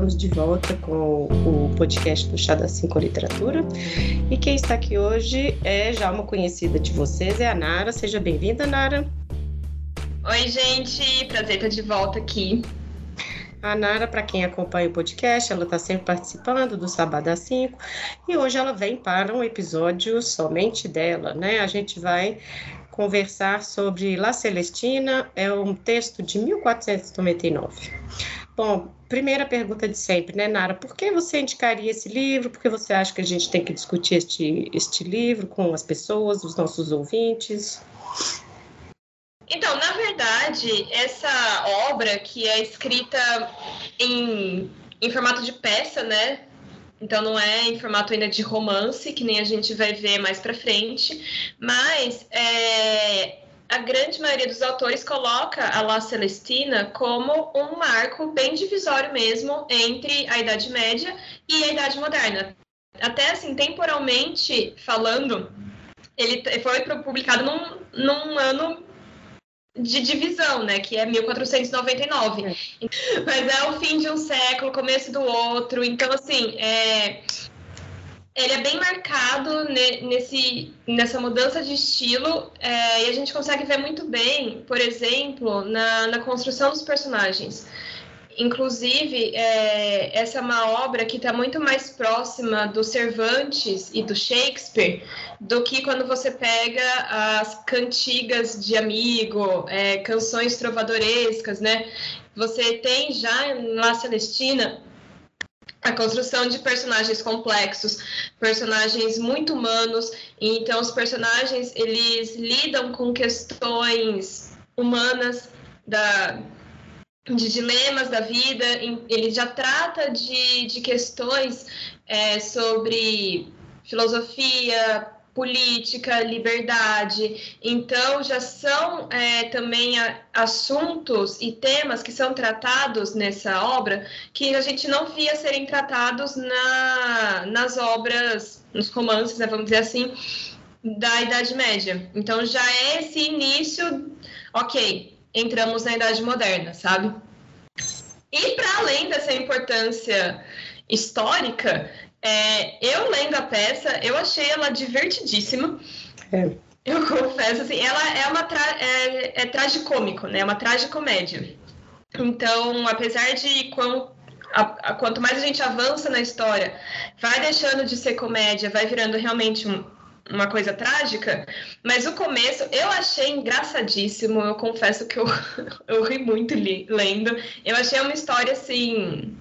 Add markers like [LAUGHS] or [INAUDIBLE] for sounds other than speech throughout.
estamos de volta com o podcast do Chá da Cinco Literatura. E quem está aqui hoje é já uma conhecida de vocês, é a Nara. Seja bem-vinda, Nara. Oi, gente, prazer estar de volta aqui. A Nara, para quem acompanha o podcast, ela está sempre participando do Sábado às 5 e hoje ela vem para um episódio somente dela, né? A gente vai conversar sobre La Celestina, é um texto de 1499. Bom, primeira pergunta de sempre, né, Nara? Por que você indicaria esse livro? Por que você acha que a gente tem que discutir este, este livro com as pessoas, os nossos ouvintes? Então, na verdade, essa obra que é escrita em, em formato de peça, né? Então não é em formato ainda de romance, que nem a gente vai ver mais para frente, mas é, a grande maioria dos autores coloca a La Celestina como um marco bem divisório mesmo entre a Idade Média e a Idade Moderna. Até assim, temporalmente falando, ele foi publicado num, num ano de divisão, né, que é 1499. É. Mas é o fim de um século, começo do outro. Então, assim, é, ele é bem marcado nesse, nessa mudança de estilo é, e a gente consegue ver muito bem, por exemplo, na, na construção dos personagens. Inclusive, é, essa é uma obra que está muito mais próxima do Cervantes e do Shakespeare do que quando você pega as cantigas de amigo, é, canções trovadorescas, né? Você tem já na Celestina a construção de personagens complexos, personagens muito humanos. Então, os personagens eles lidam com questões humanas da de dilemas da vida, ele já trata de, de questões é, sobre filosofia, política, liberdade. Então, já são é, também a, assuntos e temas que são tratados nessa obra que a gente não via serem tratados na, nas obras, nos romances, né, vamos dizer assim, da Idade Média. Então, já é esse início, ok, entramos na Idade Moderna, sabe? E para além dessa importância histórica, é, eu lendo a peça, eu achei ela divertidíssima. É. Eu confesso, assim, ela é uma tra é, é tragicômico, né? É uma tragicomédia. Então, apesar de quão, a, a, quanto mais a gente avança na história, vai deixando de ser comédia, vai virando realmente um, uma coisa trágica, mas o começo eu achei engraçadíssimo. Eu confesso que eu, [LAUGHS] eu ri muito li, lendo. Eu achei uma história assim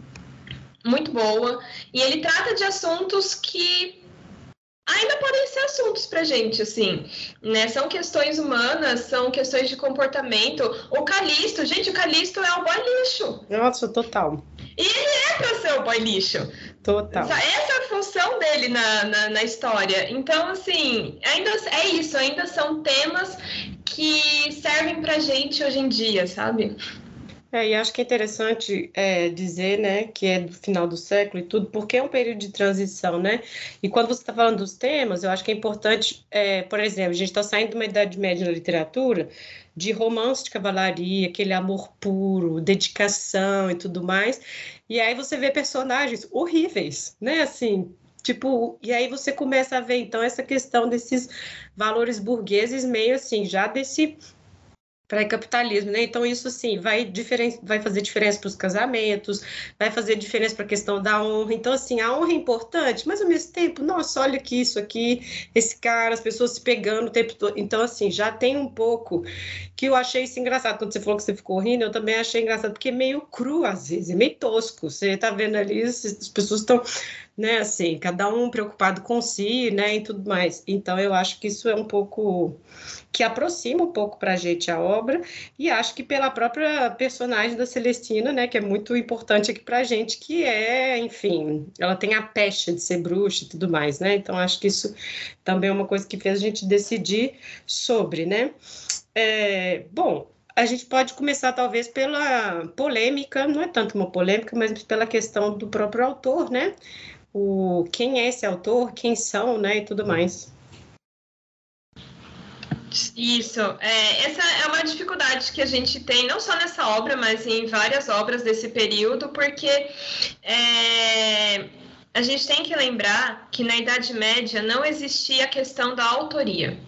muito boa e ele trata de assuntos que ainda podem ser assuntos pra gente, assim, né? São questões humanas, são questões de comportamento. O Calisto, gente, o Calisto é o boy lixo. Nossa, total. E ele é pra ser o boy lixo. Total. Essa é a função dele na, na, na, história. Então, assim, ainda é isso, ainda são temas que servem pra gente hoje em dia, sabe? É, e acho que é interessante é, dizer, né, que é do final do século e tudo, porque é um período de transição, né? E quando você está falando dos temas, eu acho que é importante, é, por exemplo, a gente está saindo de uma Idade Média na literatura, de romance de cavalaria, aquele amor puro, dedicação e tudo mais, e aí você vê personagens horríveis, né? Assim, tipo, e aí você começa a ver então essa questão desses valores burgueses meio assim, já desse pré-capitalismo, né? Então isso sim vai, diferen... vai fazer diferença para os casamentos, vai fazer diferença para a questão da honra. Então assim, a honra é importante, mas ao mesmo tempo, nossa, olha que isso aqui, esse cara, as pessoas se pegando o tempo todo. Então assim, já tem um pouco que eu achei isso engraçado quando você falou que você ficou rindo, eu também achei engraçado porque é meio cru às vezes, é meio tosco. Você tá vendo ali, as pessoas estão né, assim, cada um preocupado com si, né, e tudo mais. Então, eu acho que isso é um pouco que aproxima um pouco para a gente a obra e acho que pela própria personagem da Celestina, né, que é muito importante aqui para a gente, que é, enfim, ela tem a pecha de ser bruxa e tudo mais, né. Então, acho que isso também é uma coisa que fez a gente decidir sobre, né. É, bom, a gente pode começar talvez pela polêmica, não é tanto uma polêmica, mas pela questão do próprio autor, né? O quem é esse autor, quem são, né, e tudo mais. Isso. É, essa é uma dificuldade que a gente tem, não só nessa obra, mas em várias obras desse período, porque é, a gente tem que lembrar que na Idade Média não existia a questão da autoria.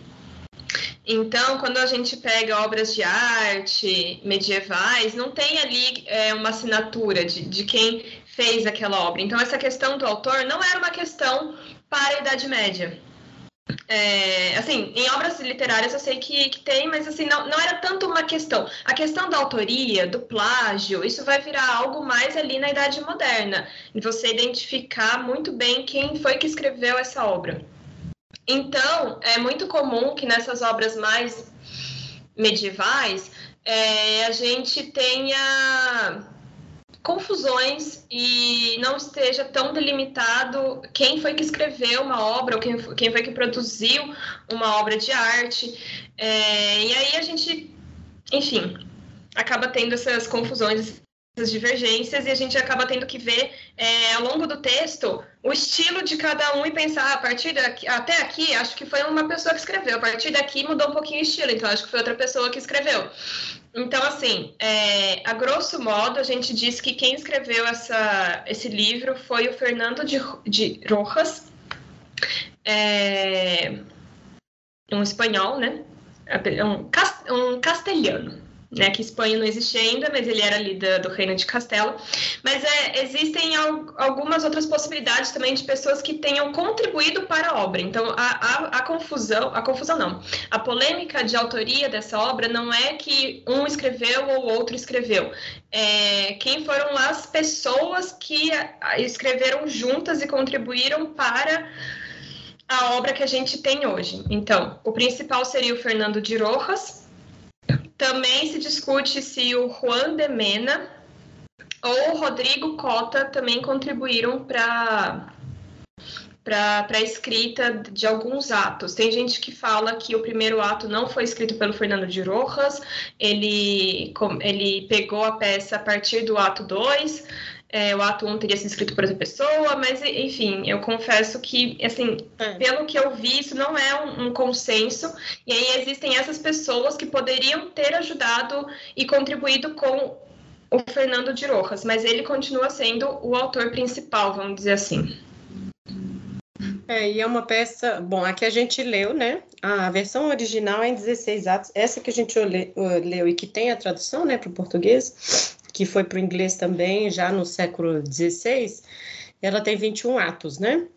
Então, quando a gente pega obras de arte medievais, não tem ali é, uma assinatura de, de quem fez aquela obra. Então, essa questão do autor não era uma questão para a Idade Média. É, assim, em obras literárias eu sei que, que tem, mas assim, não, não era tanto uma questão. A questão da autoria, do plágio, isso vai virar algo mais ali na Idade Moderna. Você identificar muito bem quem foi que escreveu essa obra. Então, é muito comum que nessas obras mais medievais é, a gente tenha confusões e não esteja tão delimitado quem foi que escreveu uma obra ou quem, quem foi que produziu uma obra de arte. É, e aí a gente, enfim, acaba tendo essas confusões, essas divergências, e a gente acaba tendo que ver é, ao longo do texto o estilo de cada um e pensar a partir daqui, até aqui, acho que foi uma pessoa que escreveu, a partir daqui mudou um pouquinho o estilo, então acho que foi outra pessoa que escreveu. Então, assim, é, a grosso modo, a gente diz que quem escreveu essa, esse livro foi o Fernando de, de Rojas, é, um espanhol, né? Um, um castelhano né, que Espanha não existe ainda, mas ele era ali do, do Reino de Castelo. Mas é, existem al, algumas outras possibilidades também de pessoas que tenham contribuído para a obra. Então, a, a, a, confusão, a confusão não, a polêmica de autoria dessa obra não é que um escreveu ou outro escreveu. É, quem foram as pessoas que escreveram juntas e contribuíram para a obra que a gente tem hoje. Então, o principal seria o Fernando de Rojas, também se discute se o Juan de Mena ou o Rodrigo Cota também contribuíram para a escrita de alguns atos. Tem gente que fala que o primeiro ato não foi escrito pelo Fernando de Rojas, ele, ele pegou a peça a partir do ato 2, é, o ato 1 teria sido escrito por outra pessoa, mas enfim, eu confesso que, assim, é. pelo que eu vi, isso não é um, um, consenso, e aí existem essas pessoas que poderiam ter ajudado e contribuído com o Fernando de Rojas, mas ele continua sendo o autor principal, vamos dizer assim. É, e é uma peça. Bom, aqui a gente leu, né? A versão original é em 16 atos. Essa que a gente leu e que tem a tradução, né, para o português, que foi para o inglês também já no século XVI, ela tem 21 atos, né?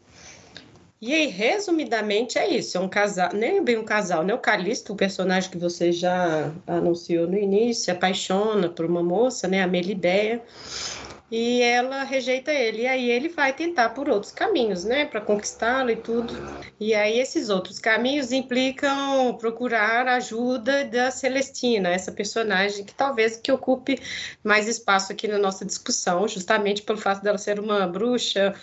E aí, resumidamente, é isso. É um casal, nem bem um casal, né? O Calixto, o personagem que você já anunciou no início, se apaixona por uma moça, né? A Melideia e ela rejeita ele. E aí ele vai tentar por outros caminhos, né, para conquistá-la e tudo. E aí esses outros caminhos implicam procurar ajuda da Celestina, essa personagem que talvez que ocupe mais espaço aqui na nossa discussão, justamente pelo fato dela ser uma bruxa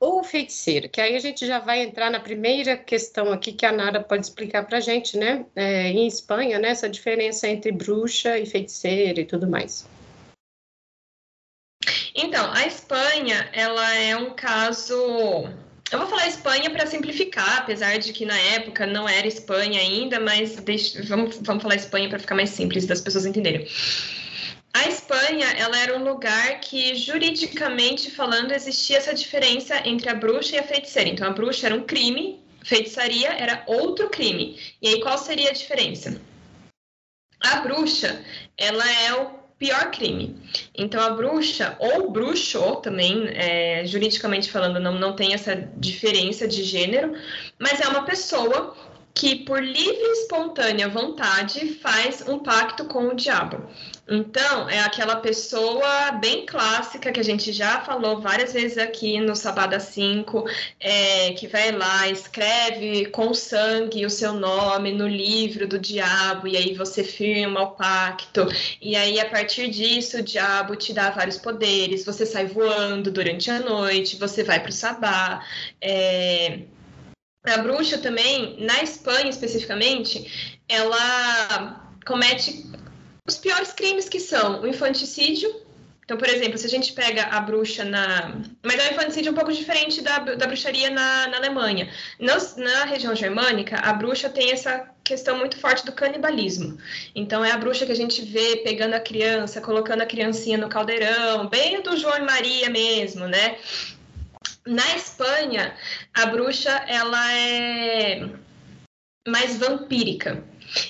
ou feiticeira, que aí a gente já vai entrar na primeira questão aqui que a Nara pode explicar para a gente, né? É, em Espanha, né? Essa diferença entre bruxa e feiticeira e tudo mais. Então, a Espanha, ela é um caso. Eu vou falar Espanha para simplificar, apesar de que na época não era Espanha ainda, mas deixa... vamos, vamos falar Espanha para ficar mais simples das pessoas entenderem. A Espanha, ela era um lugar que juridicamente falando existia essa diferença entre a bruxa e a feiticeira. Então, a bruxa era um crime, feitiçaria era outro crime. E aí, qual seria a diferença? A bruxa, ela é o pior crime. Então, a bruxa, ou bruxo também, é, juridicamente falando, não, não tem essa diferença de gênero, mas é uma pessoa que, por livre e espontânea vontade, faz um pacto com o diabo. Então, é aquela pessoa bem clássica que a gente já falou várias vezes aqui no Sabada 5, é, que vai lá, escreve com sangue o seu nome no livro do diabo, e aí você firma o pacto, e aí a partir disso o diabo te dá vários poderes, você sai voando durante a noite, você vai para o sabá. É... A bruxa também, na Espanha especificamente, ela comete os piores crimes que são o infanticídio, Então, por exemplo, se a gente pega a bruxa na. Mas é um infanticídio um pouco diferente da, da bruxaria na, na Alemanha. Nos, na região germânica, a bruxa tem essa questão muito forte do canibalismo. Então, é a bruxa que a gente vê pegando a criança, colocando a criancinha no caldeirão, bem do João e Maria mesmo, né? Na Espanha, a bruxa ela é mais vampírica.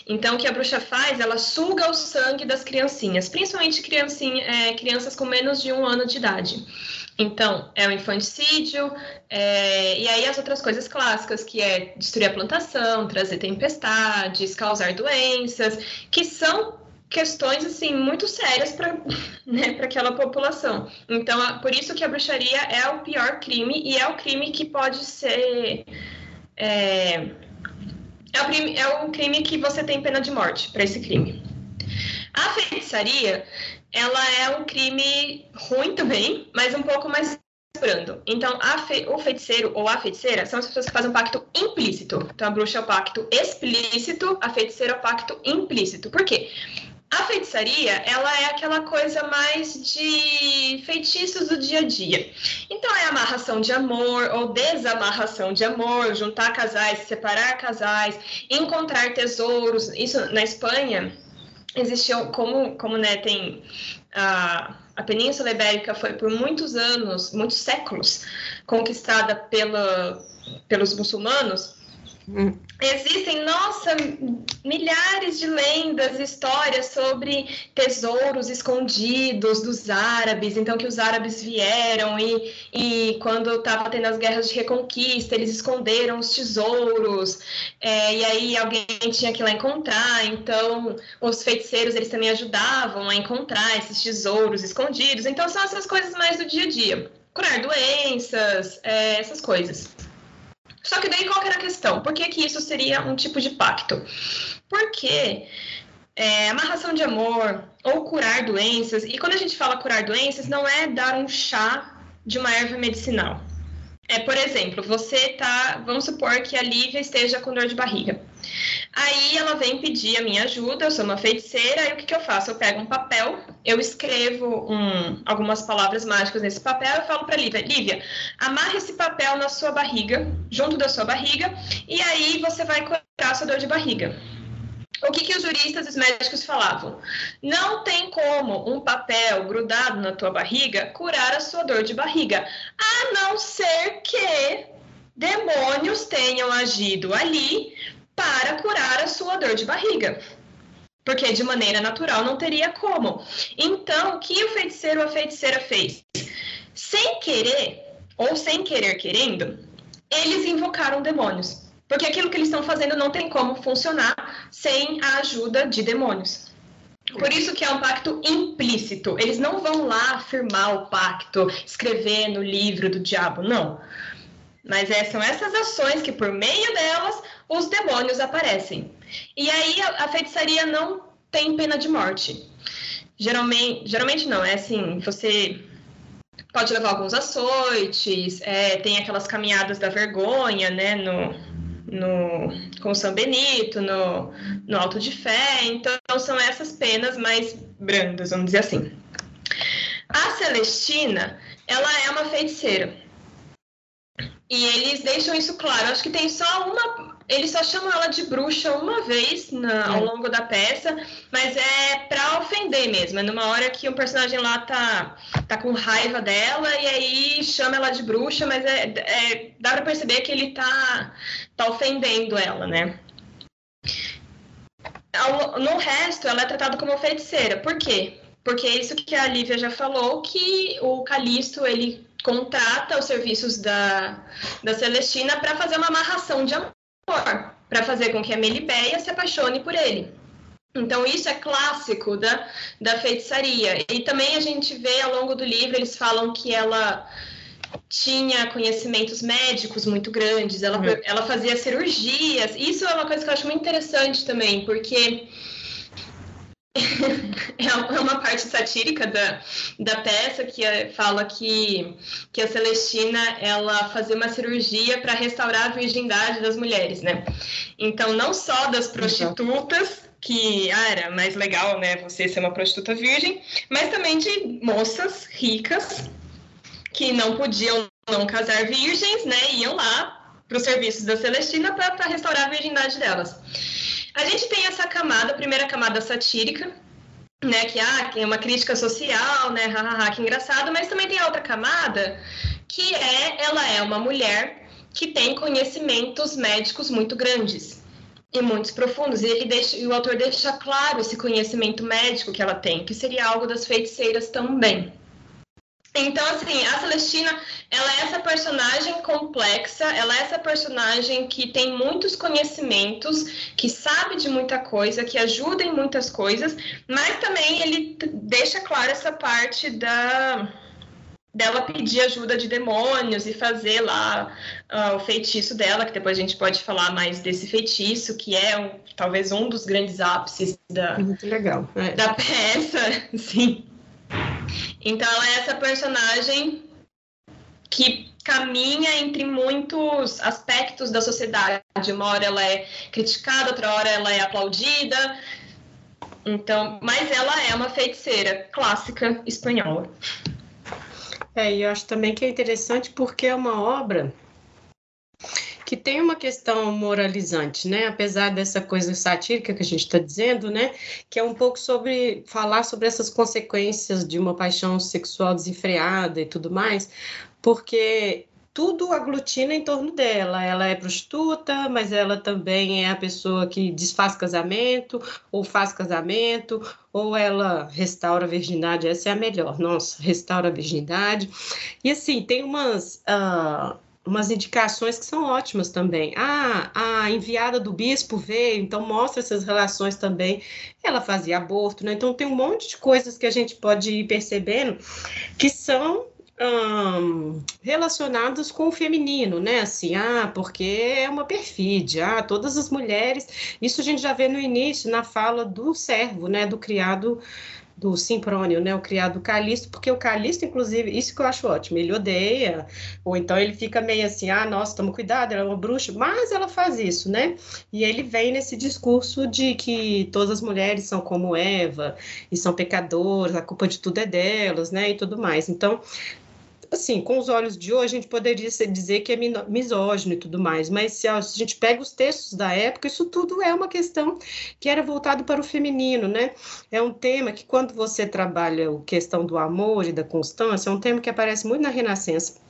Então, o que a bruxa faz? Ela suga o sangue das criancinhas, principalmente criancinha, é, crianças com menos de um ano de idade. Então, é o infanticídio, é, e aí as outras coisas clássicas, que é destruir a plantação, trazer tempestades, causar doenças, que são questões assim muito sérias para [LAUGHS] né, aquela população. Então, por isso que a bruxaria é o pior crime e é o crime que pode ser é, é o, crime, é crime que você tem pena de morte para esse crime. A feitiçaria, ela é um crime ruim também, mas um pouco mais brando. Então, fe, o feiticeiro ou a feiticeira são as pessoas que fazem um pacto implícito. Então, a bruxa é o pacto explícito, a feiticeira é o pacto implícito. Por quê? A feitiçaria, ela é aquela coisa mais de feitiços do dia a dia. Então é amarração de amor ou desamarração de amor, juntar casais, separar casais, encontrar tesouros. Isso na Espanha existiu como como né, tem a a Península Ibérica foi por muitos anos, muitos séculos, conquistada pela, pelos muçulmanos, Existem, nossa, milhares de lendas, histórias sobre tesouros escondidos dos árabes. Então, que os árabes vieram e, e quando estava tendo as guerras de reconquista, eles esconderam os tesouros. É, e aí alguém tinha que ir lá encontrar. Então, os feiticeiros eles também ajudavam a encontrar esses tesouros escondidos. Então, são essas coisas mais do dia a dia. Curar doenças, é, essas coisas. Só que daí qual que era a questão? Por que, que isso seria um tipo de pacto? Porque é, amarração de amor ou curar doenças, e quando a gente fala curar doenças, não é dar um chá de uma erva medicinal. É, por exemplo, você tá, vamos supor que a Lívia esteja com dor de barriga. Aí ela vem pedir a minha ajuda, eu sou uma feiticeira, e o que, que eu faço? Eu pego um papel, eu escrevo um, algumas palavras mágicas nesse papel e falo para Lívia, Lívia, amarre esse papel na sua barriga, junto da sua barriga, e aí você vai curar a sua dor de barriga o que, que os juristas e os médicos falavam? Não tem como um papel grudado na tua barriga curar a sua dor de barriga, a não ser que demônios tenham agido ali para curar a sua dor de barriga. Porque de maneira natural não teria como. Então, o que o feiticeiro ou a feiticeira fez? Sem querer, ou sem querer querendo, eles invocaram demônios. Porque aquilo que eles estão fazendo não tem como funcionar sem a ajuda de demônios. Por isso que é um pacto implícito. Eles não vão lá firmar o pacto, escrever no livro do diabo, não. Mas é, são essas ações que, por meio delas, os demônios aparecem. E aí a, feitiçaria não tem pena de morte. Geralmente, geralmente não, é assim, você pode levar alguns açoites, é, tem aquelas caminhadas da vergonha, né, no, no, com São Benito, no, no Alto de Fé. Então, são essas penas mais brandas, vamos dizer assim. A Celestina, ela é uma feiticeira. E eles deixam isso claro. Acho que tem só uma eles só chamam ela de bruxa uma vez na, ao é. longo da peça, mas é pra ofender mesmo. É numa hora que o personagem lá tá, tá com raiva dela e aí chama ela de bruxa, mas é, é dá pra perceber que ele tá, tá ofendendo ela, né? No resto, ela é tratada como feiticeira. Por quê? Porque é isso que a Lívia já falou, que o Calisto, ele contrata os serviços da, da Celestina para fazer uma amarração de amor para fazer com que a Melibeia se apaixone por ele. Então, isso é clássico da, da feitiçaria. E também a gente vê ao longo do livro, eles falam que ela tinha conhecimentos médicos muito grandes, ela, uhum. ela fazia cirurgias. Isso é uma coisa que eu acho muito interessante também, porque [LAUGHS] É, é uma parte satírica da, da peça que é, fala que, que a Celestina ela fazia uma cirurgia para restaurar a virgindade das mulheres, né? Então, não só das prostitutas, que ah, era mais legal, né, você ser uma prostituta virgem, mas também de moças ricas que não podiam não casar virgens, né, iam lá para os serviços da Celestina para restaurar a virgindade delas. A gente tem essa camada, a primeira camada satírica, né, que ah, é uma crítica social, né, hahaha, que engraçado, mas também tem a outra camada, que é, ela é uma mulher que tem conhecimentos médicos muito grandes e muitos profundos, e ele deixa, e o autor deixa claro esse conhecimento médico que ela tem, que seria algo das feiticeiras também. Então, assim, a Celestina, ela é essa personagem complexa, ela é essa personagem que tem muitos conhecimentos, que sabe de muita coisa, que ajuda em muitas coisas, mas também ele deixa claro essa parte da dela pedir ajuda de demônios e fazer lá uh, o feitiço dela, que depois a gente pode falar mais desse feitiço, que é um, talvez um dos grandes ápices da, Muito legal. É. da peça, [LAUGHS] sim. Então ela é essa personagem que caminha entre muitos aspectos da sociedade. Uma hora ela é criticada, outra hora ela é aplaudida. Então, mas ela é uma feiticeira clássica espanhola. É, e eu acho também que é interessante porque é uma obra que tem uma questão moralizante, né? Apesar dessa coisa satírica que a gente está dizendo, né? Que é um pouco sobre falar sobre essas consequências de uma paixão sexual desenfreada e tudo mais, porque tudo aglutina em torno dela. Ela é prostituta, mas ela também é a pessoa que desfaz casamento, ou faz casamento, ou ela restaura a virgindade. Essa é a melhor. Nossa, restaura a virgindade. E assim, tem umas. Uh, umas indicações que são ótimas também. Ah, a enviada do bispo veio, então mostra essas relações também. Ela fazia aborto, né? Então tem um monte de coisas que a gente pode ir percebendo que são hum, relacionados com o feminino, né? Assim, ah, porque é uma perfídia, ah, todas as mulheres. Isso a gente já vê no início, na fala do servo, né? Do criado do Simprônio, né, o criado Calisto, porque o Calisto, inclusive, isso que eu acho ótimo, ele odeia, ou então ele fica meio assim, ah, nossa, toma cuidado, ela é uma bruxa, mas ela faz isso, né? E ele vem nesse discurso de que todas as mulheres são como Eva, e são pecadoras, a culpa de tudo é delas, né, e tudo mais. Então, assim, com os olhos de hoje, a gente poderia dizer que é misógino e tudo mais, mas se a gente pega os textos da época, isso tudo é uma questão que era voltado para o feminino, né? É um tema que, quando você trabalha a questão do amor e da constância, é um tema que aparece muito na Renascença.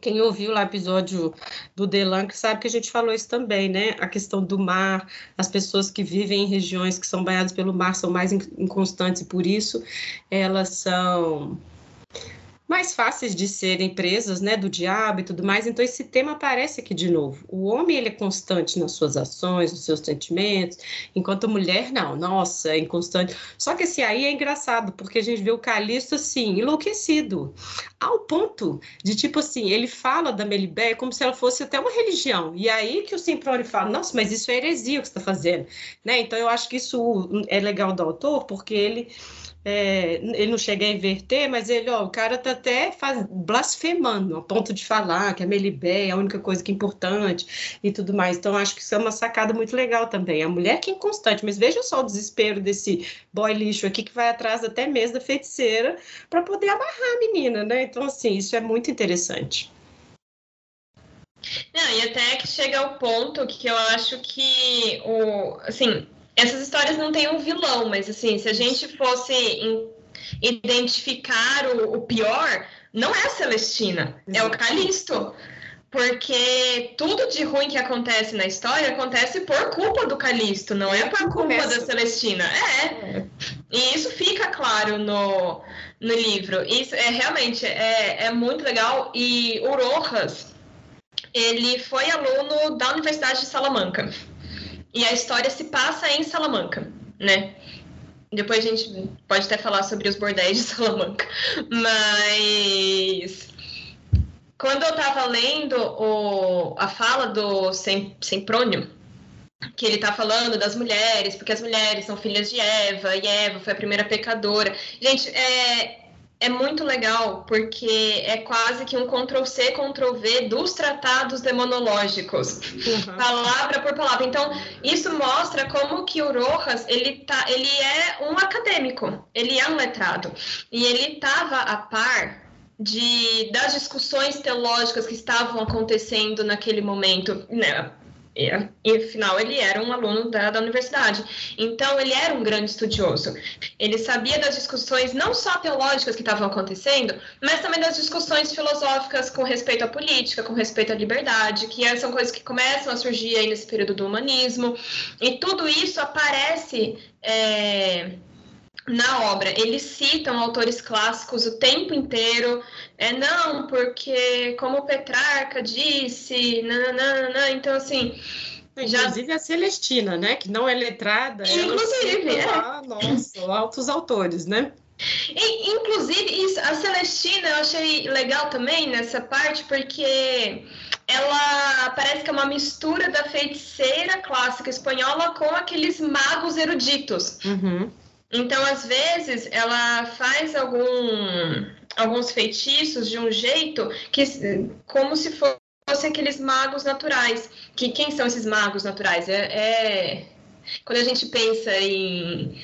Quem ouviu lá o episódio do Delan sabe que a gente falou isso também, né? A questão do mar, as pessoas que vivem em regiões que são banhadas pelo mar são mais inconstantes e por isso elas são mais fáceis de serem presas, né, do diabo e tudo mais. Então esse tema aparece aqui de novo. O homem ele é constante nas suas ações, nos seus sentimentos, enquanto a mulher não. Nossa, é inconstante. Só que assim aí é engraçado porque a gente vê o Calixto assim enlouquecido, ao ponto de tipo assim ele fala da Melibé como se ela fosse até uma religião. E aí que o Simprone fala, nossa, mas isso é heresia o que está fazendo, né? Então eu acho que isso é legal do autor porque ele é, ele não chega a inverter, mas ele, ó, o cara tá até faz, blasfemando, a ponto de falar que a Melibé é a única coisa que é importante e tudo mais. Então, acho que isso é uma sacada muito legal também. A mulher que é inconstante, mas veja só o desespero desse boy lixo aqui que vai atrás até mesmo da feiticeira para poder amarrar a menina, né? Então, assim, isso é muito interessante. Não, e até que chega ao ponto que eu acho que o, assim, essas histórias não têm um vilão, mas assim, se a gente fosse identificar o, o, pior, não é a Celestina, é o Calisto. Porque tudo de ruim que acontece na história acontece por culpa do Calisto, não é por culpa Começa. da Celestina. É. é. E isso fica claro no, no livro. Isso é realmente é, é muito legal. E o Rojas, ele foi aluno da Universidade de Salamanca. E a história se passa em Salamanca, né? Depois a gente pode até falar sobre os bordéis de [LAUGHS] Salamanca. Mas quando eu estava lendo o, a fala do Sem, Semprônio, que ele está falando das mulheres, porque as mulheres são filhas de Eva, e Eva foi a primeira pecadora. Gente, é, é muito legal, porque é quase que um Ctrl-C, Ctrl-V dos tratados demonológicos, uhum. palavra por palavra. Então, isso mostra como que o Rojas, ele, tá, ele é um acadêmico, ele é um letrado, e ele estava a par de, das discussões teológicas que estavam acontecendo naquele momento, né? E, afinal, ele era um aluno da, da universidade. Então, ele era um grande estudioso. Ele sabia das discussões não só teológicas que estavam acontecendo, mas também das discussões filosóficas com respeito à política, com respeito à liberdade, que são coisas que começam a surgir aí nesse período do humanismo. E tudo isso aparece. É na obra. Eles citam autores clássicos o tempo inteiro. É não, porque como Petrarca disse, nananana, então assim. Inclusive já... a Celestina, né? Que não é letrada. Inclusive, é. Lá, nossa, altos autores, né? E, inclusive, isso, a Celestina eu achei legal também nessa parte, porque ela parece que é uma mistura da feiticeira clássica espanhola com aqueles magos eruditos. Uhum. Então, às vezes, ela faz algum, alguns feitiços de um jeito que, como se fossem aqueles magos naturais. Que quem são esses magos naturais? É, é quando a gente pensa em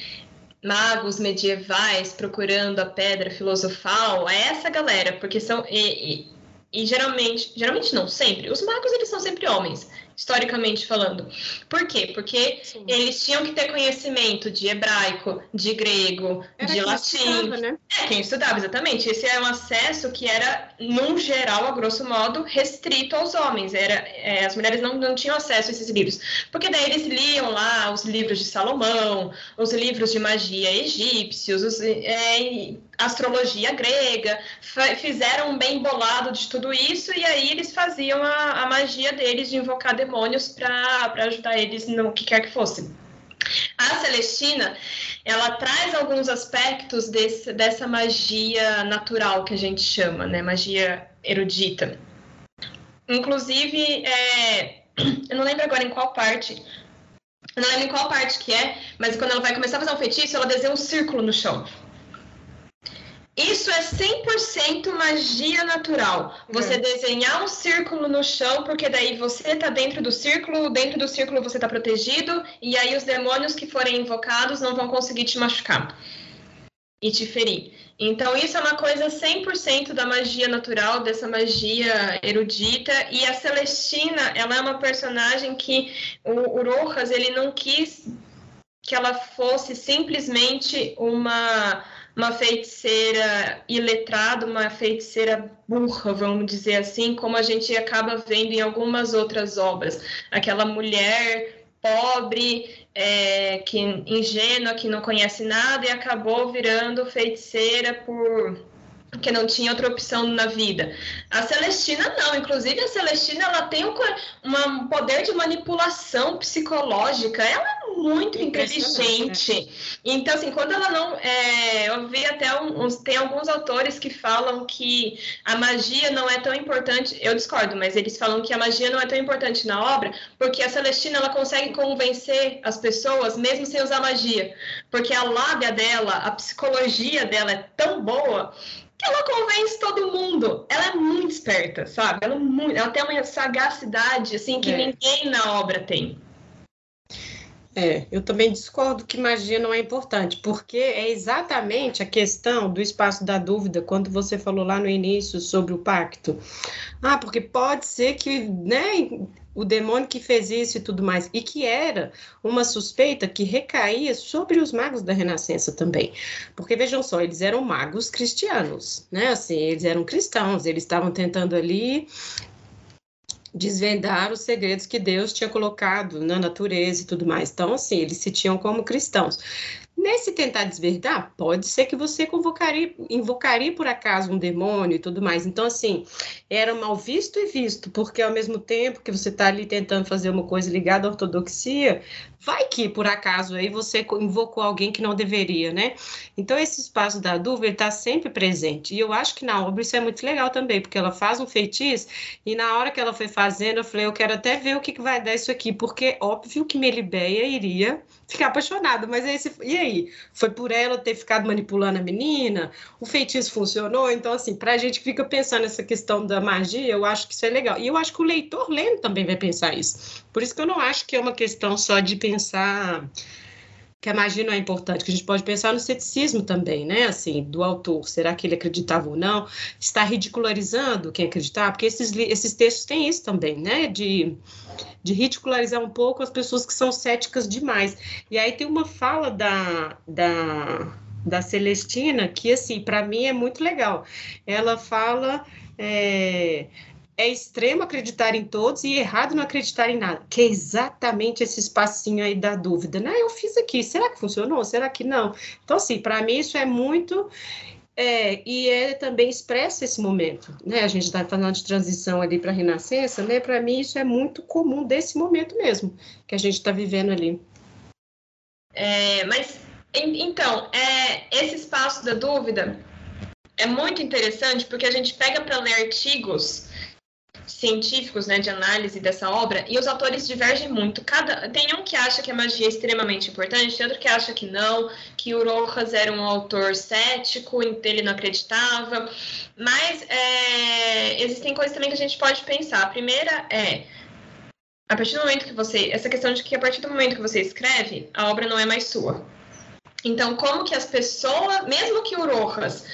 magos medievais procurando a pedra filosofal, é essa galera, porque são e, e, e geralmente, geralmente não sempre. Os magos eles são sempre homens historicamente falando. Por quê? Porque Sim. eles tinham que ter conhecimento de hebraico, de grego, era de latim. Estudava, né? É, quem estudava, exatamente. Esse é um acesso que era, num geral, a grosso modo, restrito aos homens. Era, é, as mulheres não, não tinham acesso a esses livros. Porque daí eles liam lá os livros de Salomão, os livros de magia egípcios, os, é, astrologia grega, fizeram um bem bolado de tudo isso e aí eles faziam a, a magia deles de invocar demônios para ajudar eles no que quer que fosse. A Celestina, ela traz alguns aspectos desse, dessa magia natural que a gente chama, né? Magia erudita. Inclusive, é, [CLEARS THROAT] eu não lembro agora em qual parte, eu não lembro em qual parte que é, mas quando ela vai começar a fazer um feitiço, ela desenha um círculo no chão. Isso é 100% magia natural. Você é. desenhar um círculo no chão, porque daí você está dentro do círculo, dentro do círculo você está protegido, e aí os demônios que forem invocados não vão conseguir te machucar e te ferir. Então, isso é uma coisa 100% da magia natural, dessa magia erudita. E a Celestina, ela é uma personagem que o, o Rojas, ele não quis que ela fosse simplesmente uma uma feiticeira iletrada, uma feiticeira burra, vamos dizer assim, como a gente acaba vendo em algumas outras obras. Aquela mulher pobre, é, que ingênua, que não conhece nada e acabou virando feiticeira por porque não tinha outra opção na vida. A Celestina não, inclusive a Celestina ela tem um, um poder de manipulação psicológica, ela é muito inteligente. Né? Então, assim, quando ela não. É, eu vi até uns. Tem alguns autores que falam que a magia não é tão importante. Eu discordo, mas eles falam que a magia não é tão importante na obra, porque a Celestina ela consegue convencer as pessoas mesmo sem usar magia. Porque a lábia dela, a psicologia dela é tão boa ela convence todo mundo. Ela é muito esperta, sabe? Ela, é muito, ela tem uma sagacidade assim que é. ninguém na obra tem. É, eu também discordo que magia não é importante, porque é exatamente a questão do espaço da dúvida, quando você falou lá no início sobre o pacto. Ah, porque pode ser que, né, o demônio que fez isso e tudo mais, e que era uma suspeita que recaía sobre os magos da Renascença também. Porque vejam só, eles eram magos cristianos, né? Assim, eles eram cristãos, eles estavam tentando ali desvendar os segredos que Deus tinha colocado na natureza e tudo mais. Então, assim, eles se tinham como cristãos. Nesse tentar desverdar, pode ser que você convocaria, invocaria por acaso um demônio e tudo mais. Então, assim, era mal visto e visto, porque ao mesmo tempo que você está ali tentando fazer uma coisa ligada à ortodoxia, vai que por acaso aí você invocou alguém que não deveria, né? Então esse espaço da dúvida está sempre presente. E eu acho que na obra isso é muito legal também, porque ela faz um feitiço e na hora que ela foi fazendo, eu falei, eu quero até ver o que, que vai dar isso aqui, porque óbvio que Melibeia iria ficar apaixonada, mas esse, e aí? Foi por ela ter ficado manipulando a menina? O feitiço funcionou? Então, assim, para a gente que fica pensando nessa questão da magia, eu acho que isso é legal. E eu acho que o leitor lendo também vai pensar isso. Por isso que eu não acho que é uma questão só de pensar que a magia não é importante, que a gente pode pensar no ceticismo também, né? Assim, do autor. Será que ele acreditava ou não? Está ridicularizando quem acreditar? Porque esses, esses textos têm isso também, né? De, de ridicularizar um pouco as pessoas que são céticas demais. E aí tem uma fala da, da, da Celestina que, assim, para mim é muito legal. Ela fala. É, é extremo acreditar em todos e errado não acreditar em nada, que é exatamente esse espacinho aí da dúvida, né? Eu fiz aqui, será que funcionou? Será que não? Então, assim, para mim isso é muito. É, e é também expressa esse momento, né? A gente está falando de transição ali para a renascença, né? Para mim isso é muito comum desse momento mesmo que a gente está vivendo ali. É, mas então, é, esse espaço da dúvida é muito interessante porque a gente pega para ler artigos científicos né, de análise dessa obra e os autores divergem muito. Cada tem um que acha que a magia é extremamente importante, tem outro que acha que não, que o Rojas era um autor cético, ele não acreditava. Mas é, existem coisas também que a gente pode pensar. A primeira é a partir do momento que você essa questão de que a partir do momento que você escreve, a obra não é mais sua. Então, como que as pessoas, mesmo que o Rojas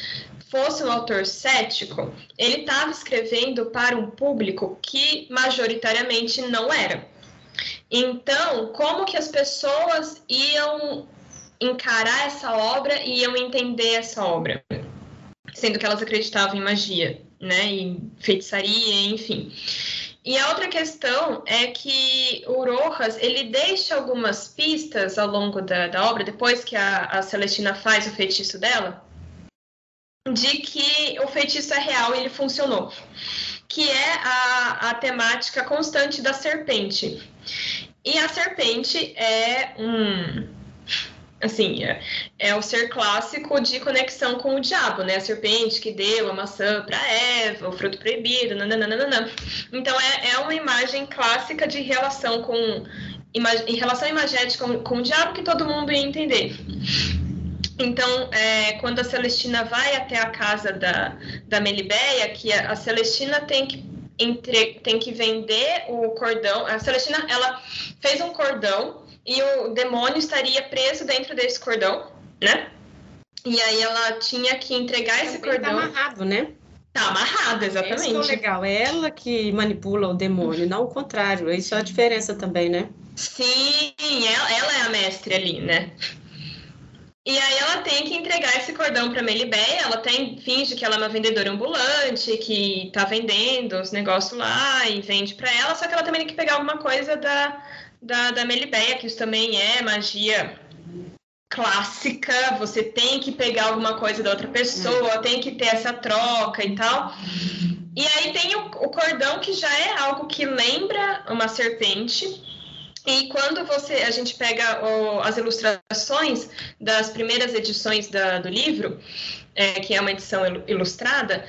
fosse um autor cético, ele estava escrevendo para um público que majoritariamente não era. Então, como que as pessoas iam encarar essa obra e iam entender essa obra? Sendo que elas acreditavam em magia, né? Em feitiçaria, enfim. E a outra questão é que o Rojas, ele deixa algumas pistas ao longo da, da obra, depois que a, a Celestina faz o feitiço dela, de que o feitiço é real e ele funcionou, que é a, a temática constante da serpente. E a serpente é um assim, é, é, o ser clássico de conexão com o diabo, né? A serpente que deu a maçã para Eva, o fruto proibido, nananana. Então é, é uma imagem clássica de relação com em relação imagética com, com o diabo que todo mundo ia entender. Então, é, quando a Celestina vai até a casa da, da Melibeia, que a, a Celestina tem que, entre, tem que vender o cordão. A Celestina, ela fez um cordão e o demônio estaria preso dentro desse cordão, né? E aí ela tinha que entregar esse tá cordão. Tá amarrado, né? Tá amarrado, exatamente. Isso é legal. É ela que manipula o demônio, não o contrário. Isso é a diferença também, né? Sim, ela, ela é a mestre ali, né? E aí ela tem que entregar esse cordão para Melibé, ela tem finge que ela é uma vendedora ambulante, que tá vendendo os negócios lá e vende para ela, só que ela também tem que pegar alguma coisa da, da, da Melibéia, que isso também é magia clássica, você tem que pegar alguma coisa da outra pessoa, tem que ter essa troca e tal. E aí tem o, o cordão que já é algo que lembra uma serpente, e quando você a gente pega o, as ilustrações das primeiras edições da, do livro, é, que é uma edição ilustrada,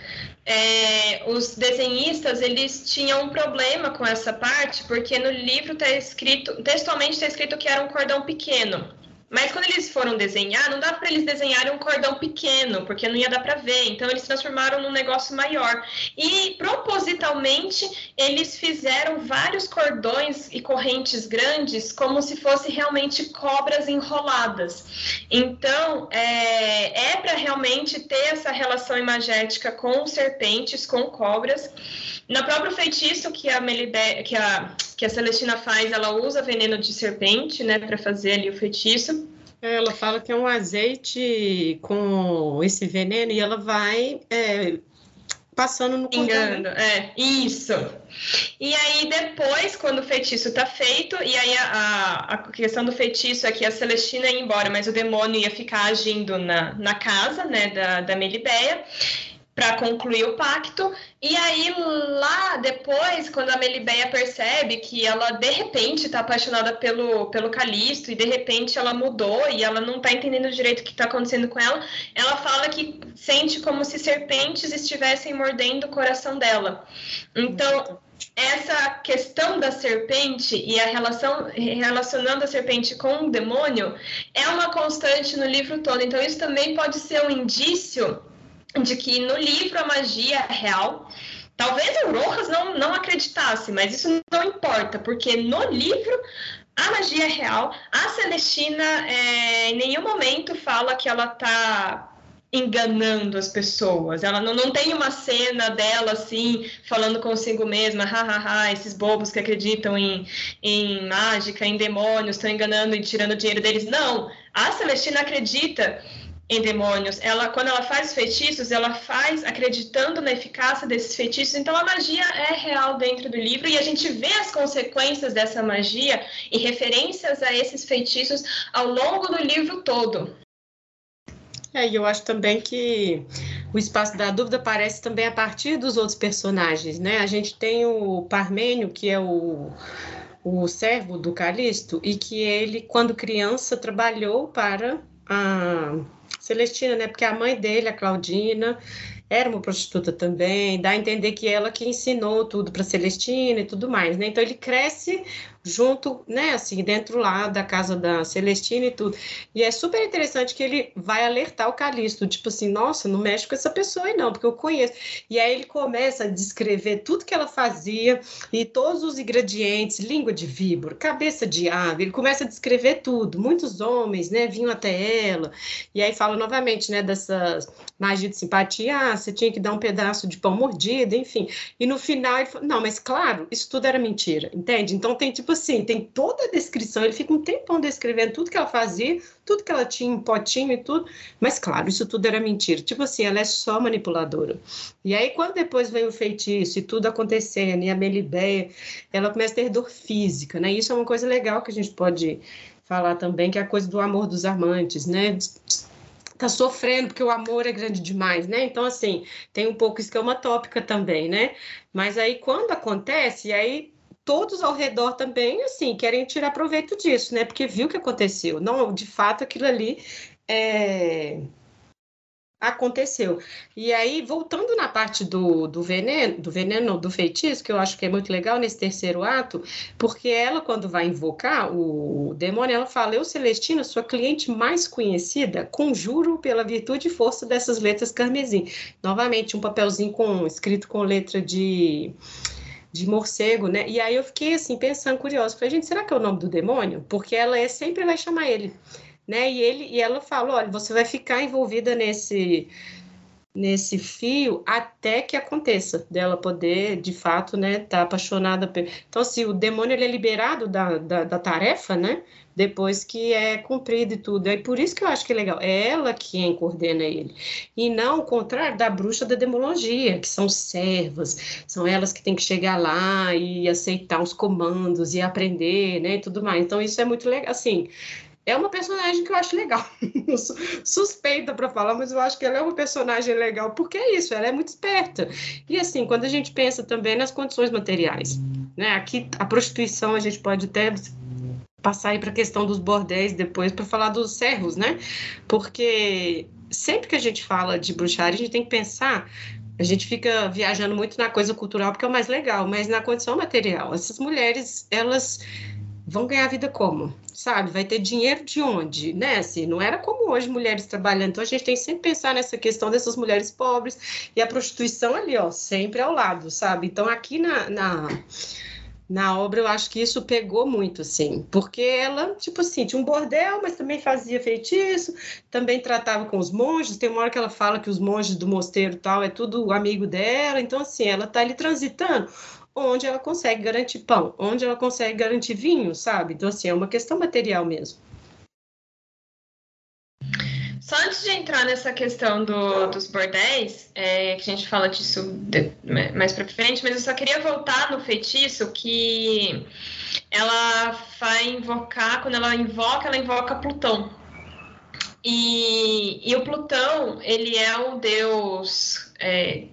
é, os desenhistas eles tinham um problema com essa parte, porque no livro está escrito, textualmente está escrito que era um cordão pequeno. Mas quando eles foram desenhar, não dá para eles desenharem um cordão pequeno, porque não ia dar para ver. Então eles transformaram num negócio maior. E propositalmente eles fizeram vários cordões e correntes grandes, como se fossem realmente cobras enroladas. Então é, é para realmente ter essa relação imagética com serpentes, com cobras. No próprio feitiço que a, que, a, que a Celestina faz, ela usa veneno de serpente, né, para fazer ali o feitiço. Ela fala que é um azeite com esse veneno e ela vai é, passando no Engano, é, isso. E aí depois, quando o feitiço tá feito, e aí a, a questão do feitiço é que a Celestina ia embora, mas o demônio ia ficar agindo na, na casa, né, da, da Melibeia para concluir o pacto. E aí, lá depois, quando a Melibeia percebe que ela de repente está apaixonada pelo, pelo Calisto e de repente ela mudou e ela não está entendendo direito o que está acontecendo com ela, ela fala que sente como se serpentes estivessem mordendo o coração dela. Então, essa questão da serpente e a relação relacionando a serpente com o demônio é uma constante no livro todo. Então, isso também pode ser um indício de que no livro a magia é real. Talvez o Rojas não, não acreditasse, mas isso não importa, porque no livro a magia é real. A Celestina é, em nenhum momento fala que ela está enganando as pessoas. Ela não, não tem uma cena dela assim, falando consigo mesma, hahaha, esses bobos que acreditam em, em mágica, em demônios, estão enganando e tirando dinheiro deles. Não, a Celestina acredita em demônios. Ela, quando ela faz feitiços, ela faz acreditando na eficácia desses feitiços. Então a magia é real dentro do livro e a gente vê as consequências dessa magia e referências a esses feitiços ao longo do livro todo. É, e eu acho também que o espaço da dúvida aparece também a partir dos outros personagens, né? A gente tem o Parmênio, que é o, o servo do Calisto, e que ele, quando criança, trabalhou para a Celestina, né? Porque a mãe dele, a Claudina, era uma prostituta também, dá a entender que ela que ensinou tudo para Celestina e tudo mais, né? Então ele cresce junto, né, assim, dentro lá da casa da Celestina e tudo. E é super interessante que ele vai alertar o Calixto, tipo assim, nossa, não mexe com essa pessoa aí não, porque eu conheço. E aí ele começa a descrever tudo que ela fazia e todos os ingredientes, língua de víbora, cabeça de ave, ele começa a descrever tudo. Muitos homens, né, vinham até ela. E aí fala novamente, né, dessa magia de simpatia, ah, você tinha que dar um pedaço de pão mordido, enfim. E no final ele fala, não, mas claro, isso tudo era mentira, entende? Então tem tipo assim, tem toda a descrição, ele fica um tempão descrevendo tudo que ela fazia, tudo que ela tinha em potinho e tudo, mas claro, isso tudo era mentira. Tipo assim, ela é só manipuladora. E aí, quando depois vem o feitiço e tudo acontecendo, e a Melibeia, ela começa a ter dor física, né? Isso é uma coisa legal que a gente pode falar também, que é a coisa do amor dos amantes, né? tá sofrendo porque o amor é grande demais, né? Então, assim, tem um pouco isso que é uma tópica também, né? Mas aí, quando acontece, aí todos ao redor também, assim, querem tirar proveito disso, né? Porque viu o que aconteceu. Não, de fato, aquilo ali é... aconteceu. E aí, voltando na parte do, do veneno, do veneno, do feitiço, que eu acho que é muito legal nesse terceiro ato, porque ela, quando vai invocar o demônio, ela fala, eu, Celestina, sua cliente mais conhecida, conjuro pela virtude e força dessas letras carmesim. Novamente, um papelzinho com escrito com letra de de morcego, né? E aí eu fiquei assim pensando curioso, falei, gente, será que é o nome do demônio? Porque ela é, sempre vai chamar ele, né? E ele e ela fala, olha, você vai ficar envolvida nesse nesse fio até que aconteça dela poder de fato né tá apaixonada então assim o demônio ele é liberado da, da, da tarefa né depois que é cumprido e tudo. É por isso que eu acho que é legal. É ela quem coordena ele. E não o contrário da bruxa da demologia, que são servas, são elas que têm que chegar lá e aceitar os comandos e aprender, né, e tudo mais. Então isso é muito legal, assim, é uma personagem que eu acho legal. [LAUGHS] Suspeita para falar, mas eu acho que ela é uma personagem legal, porque é isso, ela é muito esperta. E assim, quando a gente pensa também nas condições materiais, né? Aqui a prostituição a gente pode até passar aí para a questão dos bordéis depois para falar dos servos, né? Porque sempre que a gente fala de bruxaria, a gente tem que pensar a gente fica viajando muito na coisa cultural porque é o mais legal, mas na condição material. Essas mulheres, elas vão ganhar vida como? Sabe? Vai ter dinheiro de onde? Né? Assim, não era como hoje mulheres trabalhando. Então a gente tem que sempre pensar nessa questão dessas mulheres pobres e a prostituição ali, ó, sempre ao lado, sabe? Então aqui na, na na obra eu acho que isso pegou muito, assim, porque ela, tipo assim, tinha um bordel, mas também fazia feitiço, também tratava com os monges, tem uma hora que ela fala que os monges do mosteiro tal é tudo amigo dela, então assim, ela tá ali transitando onde ela consegue garantir pão, onde ela consegue garantir vinho, sabe? Então assim, é uma questão material mesmo. Só antes de entrar nessa questão do, dos bordéis, é, que a gente fala disso de, mais para frente, mas eu só queria voltar no feitiço que ela vai invocar, quando ela invoca, ela invoca Plutão. E, e o Plutão, ele é um deus É,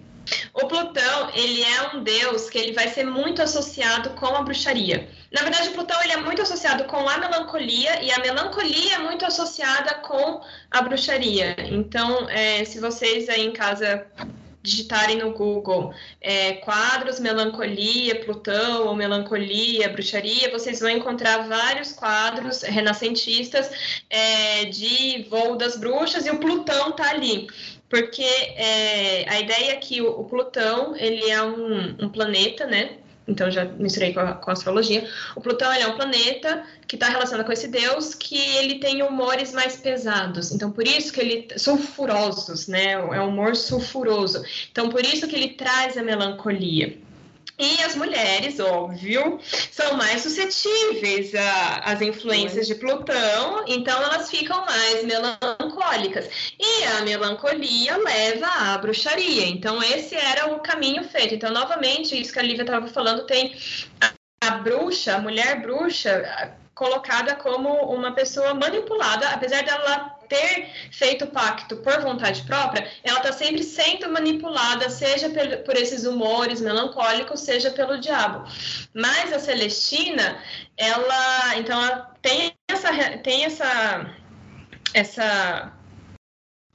o Plutão, ele é um deus que ele vai ser muito associado com a bruxaria. Na verdade, Plutão ele é muito associado com a melancolia e a melancolia é muito associada com a bruxaria. Então, é, se vocês aí em casa digitarem no Google é, quadros melancolia, Plutão ou melancolia, bruxaria, vocês vão encontrar vários quadros renascentistas é, de voo das bruxas e o Plutão tá ali porque é, a ideia é que o, o, Plutão ele é um, um planeta, né? Então já misturei com a, com a astrologia. O Plutão é um planeta que está relacionado com esse deus que ele tem humores mais pesados. Então por isso que ele sulfurosos, né? É um humor sulfuroso. Então por isso que ele traz a melancolia. E as mulheres, óbvio, são mais suscetíveis às influências de Plutão, então elas ficam mais melancólicas. E a melancolia leva à bruxaria. Então, esse era o caminho feito. Então, novamente, isso que a Lívia estava falando, tem a, bruxa, a mulher bruxa, colocada como uma pessoa manipulada, apesar dela ter feito o pacto por vontade própria, ela está sempre sendo manipulada, seja por esses humores melancólicos, seja pelo diabo. Mas a Celestina, ela, então, ela tem essa, tem essa, essa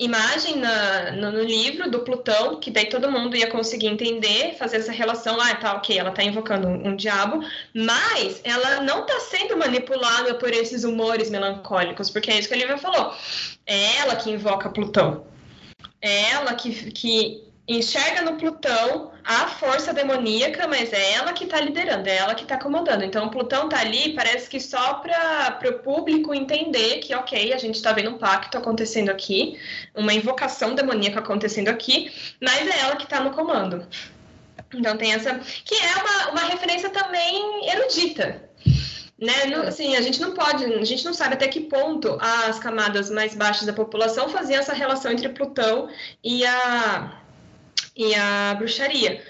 imagem na, no, no, livro do Plutão, que daí todo mundo ia conseguir entender, fazer essa relação, ah, tá, ok, ela tá invocando um, um diabo, mas ela não tá sendo manipulada por esses humores melancólicos, porque é isso que a Lívia falou. É ela que invoca Plutão. É ela que, que enxerga no Plutão a força demoníaca, mas é ela que está liderando, é ela que está comandando. Então, Plutão está ali, parece que só para o público entender que, ok, a gente está vendo um pacto acontecendo aqui, uma invocação demoníaca acontecendo aqui, mas é ela que está no comando. Então, tem essa. que é uma, uma referência também erudita. Né? Não, assim, a gente não pode, a gente não sabe até que ponto as camadas mais baixas da população faziam essa relação entre Plutão e a, e a bruxaria.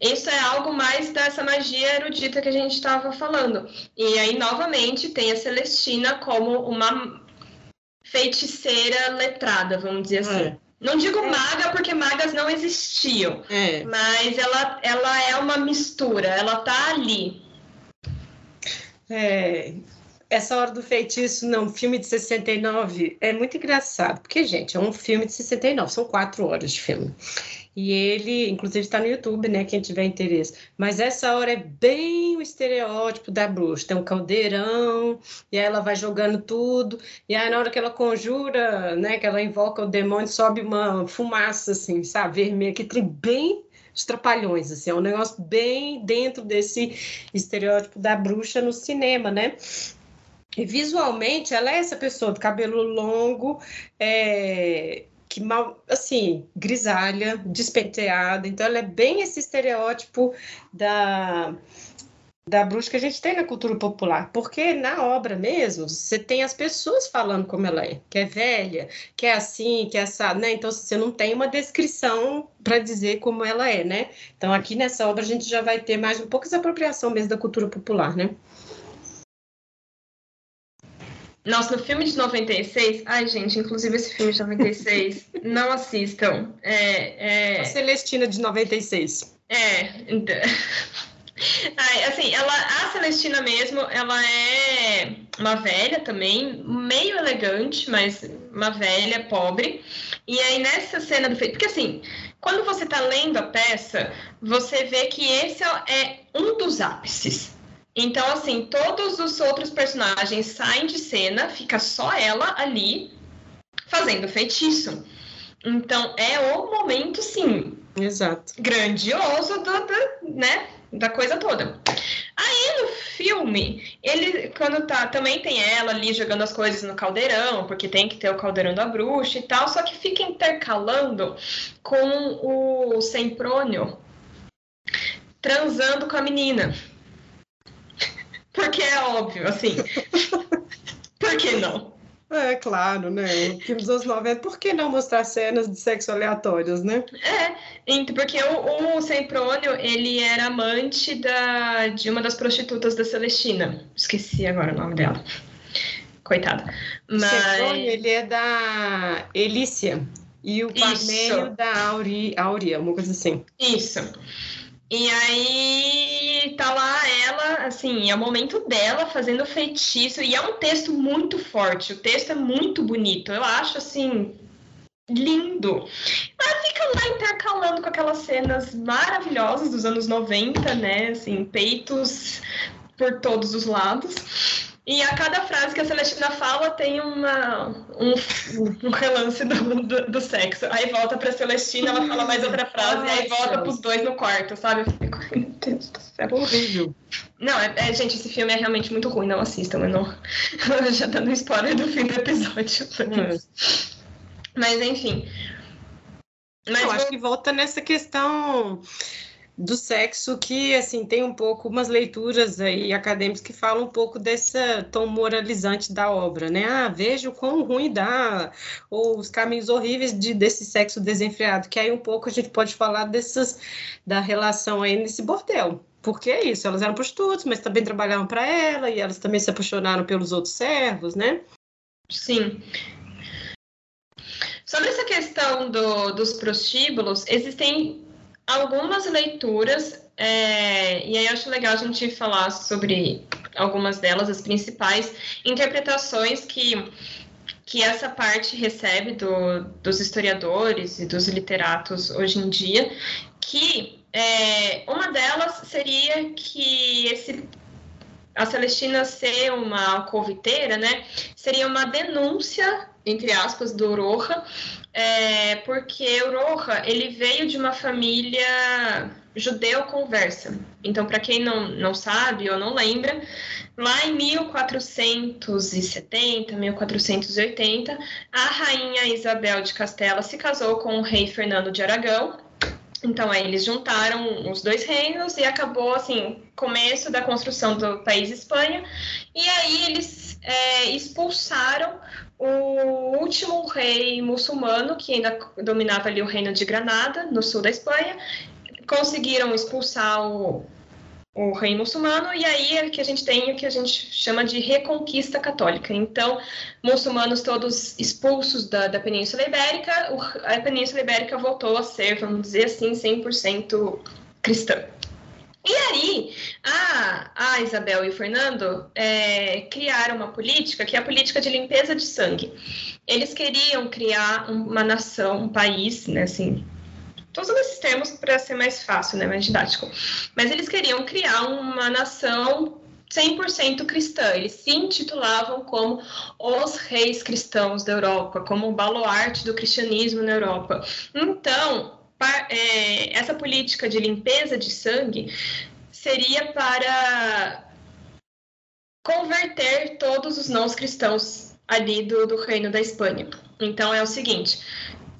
Isso é algo mais dessa magia erudita que a gente estava falando. E aí, novamente, tem a Celestina como uma feiticeira letrada, vamos dizer assim. É. Não digo é. maga porque magas não existiam, é. mas ela, ela é uma mistura, ela tá ali. É, essa Hora do Feitiço, não, filme de 69, é muito engraçado, porque, gente, é um filme de 69, são quatro horas de filme. E ele, inclusive, está no YouTube, né? Quem tiver interesse. Mas essa hora é bem o estereótipo da bruxa. Tem um caldeirão, e aí ela vai jogando tudo. E aí, na hora que ela conjura, né? Que ela invoca o demônio, sobe uma fumaça, assim, sabe? Vermelha, que tem bem os trapalhões, assim, é um negócio bem dentro desse estereótipo da bruxa no cinema, né? E visualmente ela é essa pessoa do cabelo longo, é, que mal, assim, grisalha, despenteada. Então, ela é bem esse estereótipo da, da bruxa que a gente tem na cultura popular. Porque na obra mesmo, você tem as pessoas falando como ela é, que é velha, que é assim, que é essa, né? Então, você não tem uma descrição para dizer como ela é, né? Então, aqui nessa obra, a gente já vai ter mais um pouco essa apropriação mesmo da cultura popular, né? Nossa, no filme de 96, ai gente, inclusive esse filme de 96, [LAUGHS] não assistam. É, é... A Celestina de 96. É, então... Ai, assim, ela, a Celestina mesmo, ela é uma velha também, meio elegante, mas uma velha, pobre. E aí nessa cena do feito, porque assim, quando você tá lendo a peça, você vê que esse é um dos ápices então, assim, todos os outros personagens saem de cena, fica só ela ali fazendo feitiço. Então, é o momento, sim. Exato. Grandioso do, né, da coisa toda. Aí no filme, ele quando tá, também tem ela ali jogando as coisas no caldeirão, porque tem que ter o caldeirão da bruxa e tal, só que fica intercalando com o Semprônio transando com a menina. Porque é óbvio, assim. [LAUGHS] Por que não? É, claro, né? Filmes dos anos 90, por que não mostrar cenas de sexo aleatórias, né? É, porque o, o Semprônio, ele era amante da, de uma das prostitutas da Celestina. Esqueci agora o nome dela. Coitada. Mas... Semprônio, ele é da Elícia. E o Parmênio da Auri, Auria, uma coisa assim. Isso. E aí tá lá ela, assim, é o momento dela fazendo feitiço, e é um texto muito forte, o texto é muito bonito, eu acho assim, lindo. Ela fica lá intercalando com aquelas cenas maravilhosas dos anos 90, né? Assim, peitos por todos os lados. E a cada frase que a Celestina fala tem uma, um, um relance do, do, do, sexo. Aí volta pra Celestina, ela fala mais outra frase, e aí volta pros dois no quarto, sabe? Eu fico, meu Deus do céu. Horrível. Não, é, é, gente, esse filme é realmente muito ruim, não assistam, eu não. [LAUGHS] já dando spoiler do fim do episódio. É. Mas enfim. Mas eu acho que volta nessa questão do sexo que assim tem um pouco umas leituras aí acadêmicas que falam um pouco dessa tom moralizante da obra, né? Ah, veja quão ruim dá ou os caminhos horríveis de desse sexo desenfreado, que aí um pouco a gente pode falar dessas da relação aí nesse bordel. Porque é isso, elas eram prostitutas, mas também trabalhavam para ela e elas também se apaixonaram pelos outros servos, né? Sim. Sobre essa questão do, dos prostíbulos, existem algumas leituras, é, e aí acho legal a gente falar sobre algumas delas, as principais interpretações que, que essa parte recebe do, dos historiadores e dos literatos hoje em dia, que é, uma delas seria que esse a Celestina ser uma alcoviteira, né, seria uma denúncia, entre aspas, do Oroja, é, porque Oroja, ele veio de uma família judeu-conversa. Então, para quem não, não sabe ou não lembra, lá em 1470, 1480, a rainha Isabel de Castela se casou com o rei Fernando de Aragão, então, aí eles juntaram os dois reinos e acabou, assim, começo da construção do país Espanha. E aí eles é, expulsaram o último rei muçulmano, que ainda dominava ali o reino de Granada, no sul da Espanha. Conseguiram expulsar o, o rei muçulmano, e aí é que a gente tem o que a gente chama de reconquista católica. Então, muçulmanos todos expulsos da, da Península Ibérica, o, a Península Ibérica voltou a ser, vamos dizer assim, 100% cristã. E aí, a, a Isabel e o Fernando é, criaram uma política, que é a política de limpeza de sangue. Eles queriam criar uma nação, um país, né, assim, Usando esses termos para ser mais fácil, né, mais didático. Mas eles queriam criar uma nação 100% cristã. Eles se intitulavam como os reis cristãos da Europa, como o baluarte do cristianismo na Europa. Então, é, essa política de limpeza de sangue seria para converter todos os não cristãos ali do, do reino da Espanha. Então é o seguinte: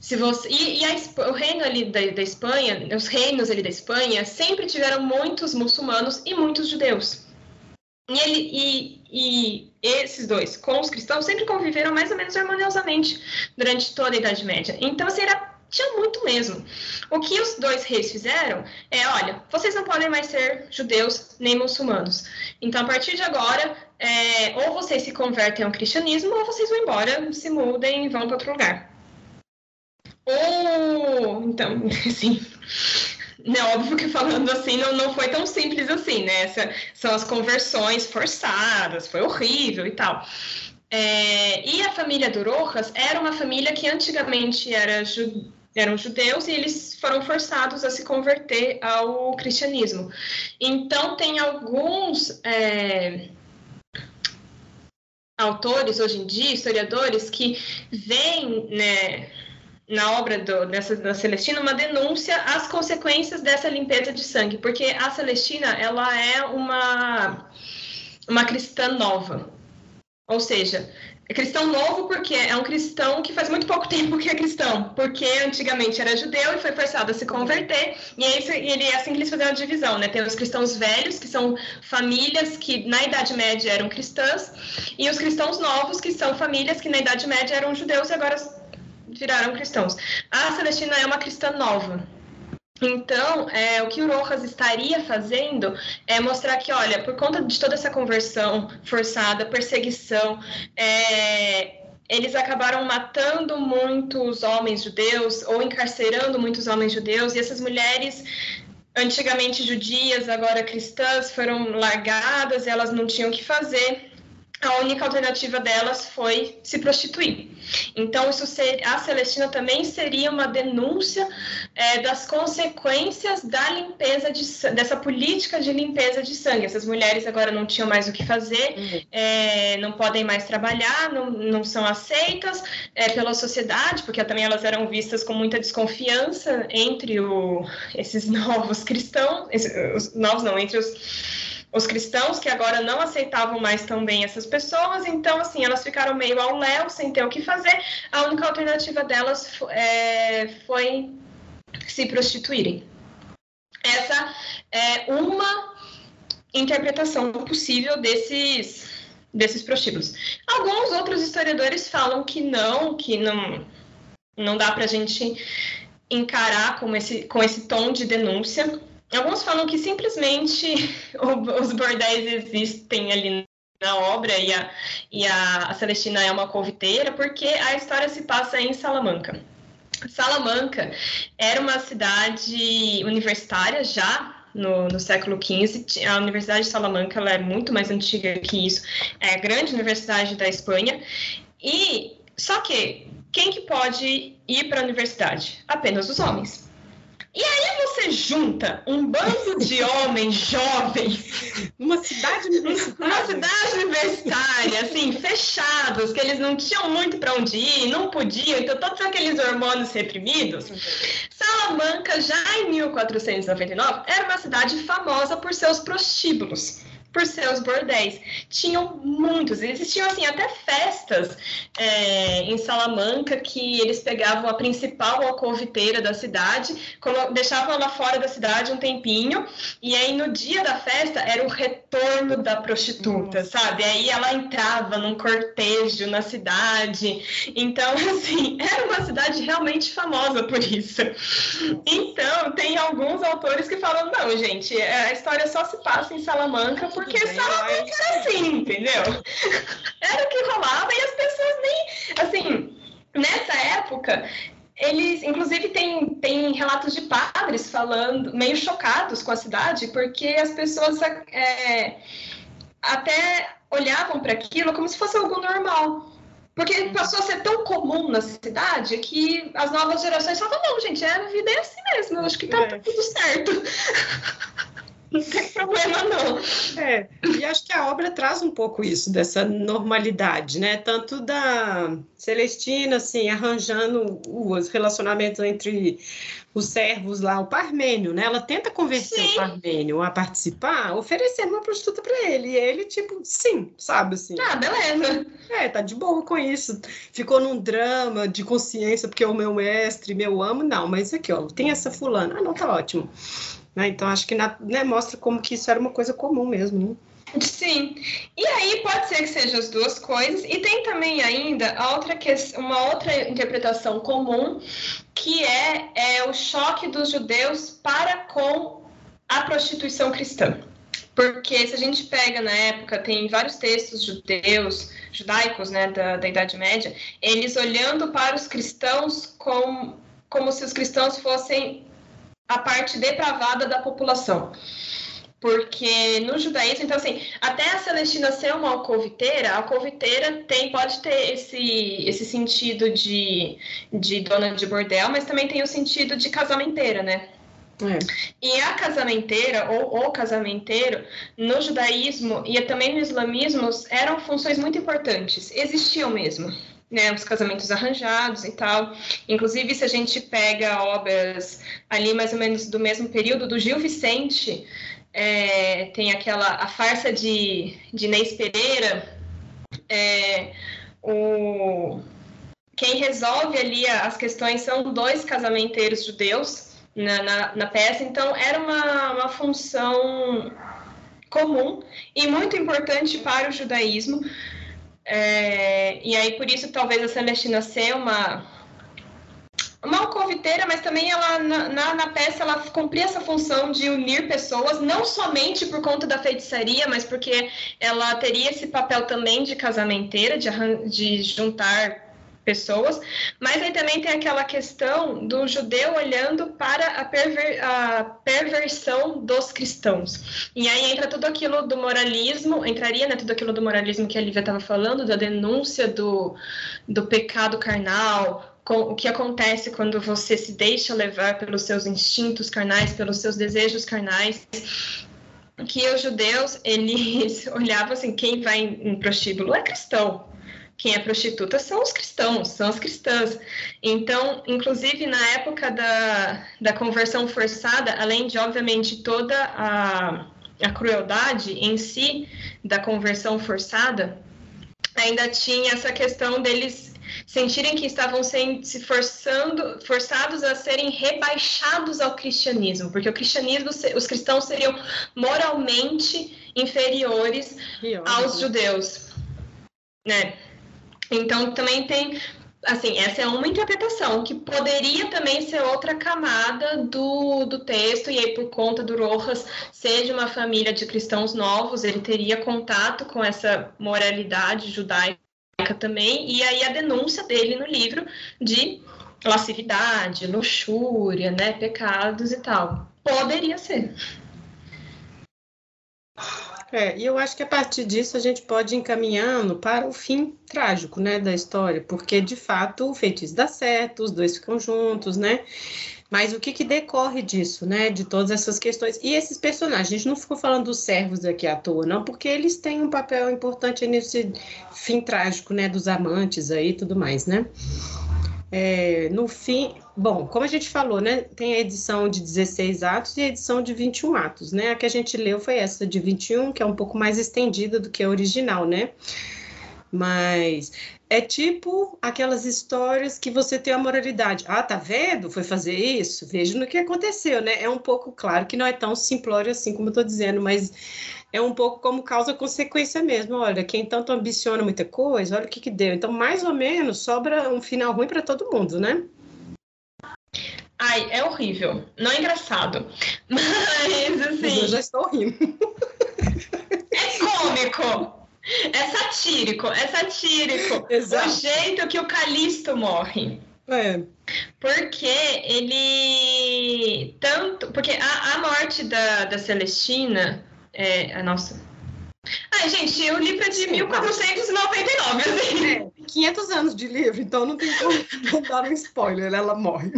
se você e, e a, o reino ali da, da, Espanha, os reinos ali da Espanha sempre tiveram muitos muçulmanos e muitos judeus. E, ele, e, e esses dois, com os cristãos, sempre conviveram mais ou menos harmoniosamente durante toda a Idade Média. Então, assim, era, tinha muito mesmo. O que os dois reis fizeram é, olha, vocês não podem mais ser judeus nem muçulmanos. Então, a partir de agora, é, ou vocês se convertem ao cristianismo, ou vocês vão embora, se mudem e vão para outro lugar. Ou, então, [LAUGHS] assim, né, óbvio que falando assim não, não foi tão simples assim, né? Essa, são as conversões forçadas, foi horrível e tal. É, e a família do Rojas era uma família que antigamente era ju, eram judeus e eles foram forçados a se converter ao cristianismo. Então, tem alguns é, autores hoje em dia, historiadores, que veem, né? Na obra do, dessa, da Celestina uma denúncia às consequências dessa limpeza de sangue, porque a Celestina ela é uma, uma cristã nova. Ou seja, é cristão novo porque é um cristão que faz muito pouco [LAUGHS] tempo que é cristão, porque antigamente era judeu e foi forçado a se converter, e é, isso, ele, é assim que eles fizeram a divisão, né? Tem os cristãos velhos, que são famílias que na Idade Média eram cristãs, e os cristãos novos, que são famílias que na Idade Média eram judeus e agora viraram cristãos. A Celestina é uma cristã nova. Então, é, o que o Rojas estaria fazendo é mostrar que, olha, por conta de toda essa conversão forçada, perseguição, é, eles acabaram matando muitos homens judeus ou encarcerando muitos homens judeus, e essas mulheres antigamente judias, agora cristãs, foram largadas, elas não tinham o que fazer a única alternativa delas foi se prostituir. Então, isso ser, a Celestina também seria uma denúncia é, das consequências da limpeza de, dessa política de limpeza de sangue. Essas mulheres agora não tinham mais o que fazer, uhum. é, não podem mais trabalhar, não, não são aceitas é, pela sociedade, porque também elas eram vistas com muita desconfiança entre o, esses [LAUGHS] novos cristãos, esses, os novos não, entre os os cristãos que agora não aceitavam mais tão bem essas pessoas, então assim elas ficaram meio ao léu, sem ter o que fazer. A única alternativa delas é, foi se prostituírem. Essa é uma interpretação possível desses desses prostíbulos. Alguns outros historiadores falam que não, que não não dá para a gente encarar com esse, com esse tom de denúncia, Alguns falam que simplesmente [LAUGHS] os bordéis existem ali na obra e a, e a, Celestina é uma conviteira, porque a história se passa em Salamanca. Salamanca era uma cidade universitária já no, no, século XV. A Universidade de Salamanca ela é muito mais antiga que isso. É a grande universidade da Espanha. E só que quem que pode ir para a universidade? Apenas os homens. E aí você junta um bando de homens jovens. Uma cidade universitária. Uma cidade universitária, assim, fechados, que eles não tinham muito para onde ir, não podiam, então todos aqueles hormônios reprimidos. Salamanca, já em 1499, era uma cidade famosa por seus prostíbulos por seus bordéis. Tinham muitos, existiam assim até festas é, em Salamanca que eles pegavam a principal alcoviteira da cidade, deixavam ela fora da cidade um tempinho, e aí no dia da festa era o retorno da prostituta, sabe? Aí ela entrava num cortejo na cidade. Então, [LAUGHS] assim, era uma cidade realmente famosa por isso. Então, tem alguns autores que falam: não, gente, a história só se passa em Salamanca porque Salamanca era assim, entendeu? [LAUGHS] Era o que rolava e as pessoas nem. Assim, nessa época, eles, inclusive, tem, tem relatos de padres falando, meio chocados com a cidade, porque as pessoas é, até olhavam para aquilo como se fosse algo normal. Porque passou a ser tão comum na cidade que as novas gerações falavam, não, gente, é, a vida é assim mesmo, eu acho que tá é. tudo certo. [LAUGHS] não tem problema não. É, e acho que a obra traz um pouco isso, dessa normalidade, né? Tanto da Celestina, assim, arranjando os relacionamentos entre os servos lá, o Parmênio, né? Ela tenta convencer sim. o Parmênio a participar, oferecendo uma prostituta para ele. E ele, tipo, sim, sabe assim. Ah, beleza. É, tá de boa com isso. Ficou num drama de consciência, porque é o meu mestre, meu amo. Não, mas aqui, ó, tem essa fulana. Ah, não, tá ótimo. Né? Então, acho que na, né, mostra como que isso era uma coisa comum mesmo. Né? Sim. E aí pode ser que sejam as duas coisas. E tem também ainda a outra que, uma outra interpretação comum, que é, é o choque dos judeus para com a prostituição cristã. Porque se a gente pega na época, tem vários textos judeus, judaicos, né, da, da Idade Média, eles olhando para os cristãos com, como se os cristãos fossem a parte depravada da população. Porque no judaísmo, então assim, até a Celestina ser uma alcoviteira, a alcoviteira tem, pode ter esse, esse sentido de, de dona de bordel, mas também tem o sentido de casamenteira, né? É. E a casamenteira ou o casamenteiro no judaísmo e também no islamismo eram funções muito importantes, existiam mesmo né, os casamentos arranjados e tal. Inclusive, se a gente pega obras ali mais ou menos do mesmo período do Gil Vicente, é, tem aquela a farsa de, de Inês Pereira, é, o, quem resolve ali as questões são dois casamenteiros judeus na, na, na peça, então era uma, uma função comum e muito importante para o judaísmo, é, e aí, por isso, talvez a Celestina ser uma, uma confiteira, mas também ela na, na, na, peça ela cumpria essa função de unir pessoas, não somente por conta da feitiçaria, mas porque ela teria esse papel também de casamenteira, de, de juntar pessoas, mas aí também tem aquela questão do judeu olhando para a, perver a, perversão dos cristãos. E aí entra tudo aquilo do moralismo, entraria né, tudo aquilo do moralismo que a Lívia estava falando, da denúncia do, do pecado carnal, o que acontece quando você se deixa levar pelos seus instintos carnais, pelos seus desejos carnais que os judeus eles [LAUGHS] olhavam assim quem vai em prostíbulo é cristão quem é prostituta são os cristãos, são as cristãs. Então, inclusive na época da, da conversão forçada, além de, obviamente, toda a, a crueldade em si da conversão forçada, ainda tinha essa questão deles sentirem que estavam se forçando, forçados a serem rebaixados ao cristianismo, porque o cristianismo, os cristãos seriam moralmente inferiores aos né? judeus, né? Então, também tem, assim, essa é uma interpretação, que poderia também ser outra camada do, do texto, e aí, por conta do Rojas ser de uma família de cristãos novos, ele teria contato com essa moralidade judaica também, e aí a denúncia dele no livro de lascividade, luxúria, né, pecados e tal. Poderia ser. É, e eu acho que a partir disso a gente pode ir encaminhando para o fim trágico, né, da história, porque de fato o feitiço dá certo, os dois ficam juntos, né? Mas o que, que decorre disso, né? De todas essas questões. E esses personagens, a gente não ficou falando dos servos aqui à toa, não, porque eles têm um papel importante nesse fim trágico, né? Dos amantes aí e tudo mais, né? É, no fim, bom, como a gente falou, né, tem a edição de 16 atos e a edição de 21 atos, né? A que a gente leu foi essa de 21, que é um pouco mais estendida do que a original, né? Mas é tipo aquelas histórias que você tem a moralidade. Ah, tá vendo? Foi fazer isso? Veja no que aconteceu, né? É um pouco claro que não é tão simplório assim como eu tô dizendo, mas é um pouco como causa-consequência mesmo. Olha, quem tanto ambiciona muita coisa, olha o que, que deu. Então, mais ou menos, sobra um final ruim para todo mundo, né? Ai, é horrível. Não é engraçado. [LAUGHS] Mas, assim. eu já estou rindo. [LAUGHS] É cômico. É satírico. É satírico. Exato. O jeito que o Calisto morre. É. Porque ele. Tanto. Porque a, a morte da, da Celestina é, a nossa. Ai, gente, o livro é de Sim, 1499, assim. É, 500 anos de livro, então não tem como [LAUGHS] dar um spoiler, ela morre.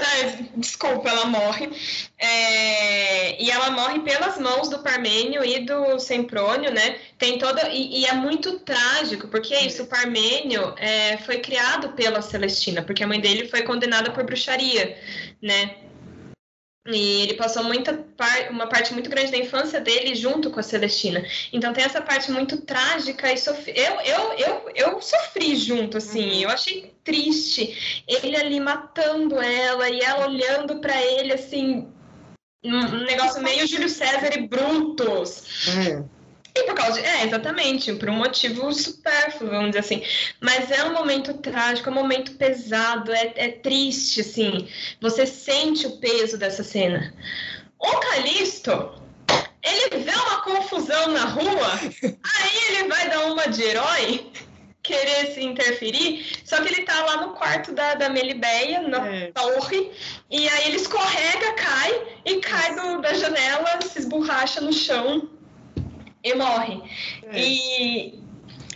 [LAUGHS] desculpa, ela morre. É, e ela morre pelas mãos do Parmênio e do Semprônio, né? Tem toda. E, e é muito trágico, porque é isso, o Parmênio é, foi criado pela Celestina, porque a mãe dele foi condenada por bruxaria, né? E ele passou muita par uma parte muito grande da infância dele junto com a Celestina. Então tem essa parte muito trágica e sofri eu, eu, eu, eu sofri junto, assim. Uhum. Eu achei triste ele ali matando ela e ela olhando para ele assim. Um negócio meio Júlio César e Brutus. Uhum. E por causa de. É, exatamente, por um motivo supérfluo, vamos dizer assim. Mas é um momento trágico, é um momento pesado, é, é triste, assim. Você sente o peso dessa cena. O Calisto, ele vê uma confusão na rua, aí ele vai dar uma de herói querer se interferir, só que ele tá lá no quarto da, da Melibeia, na é. torre, e aí ele escorrega, cai, e cai do, da janela, se esborracha no chão, e morre. É. E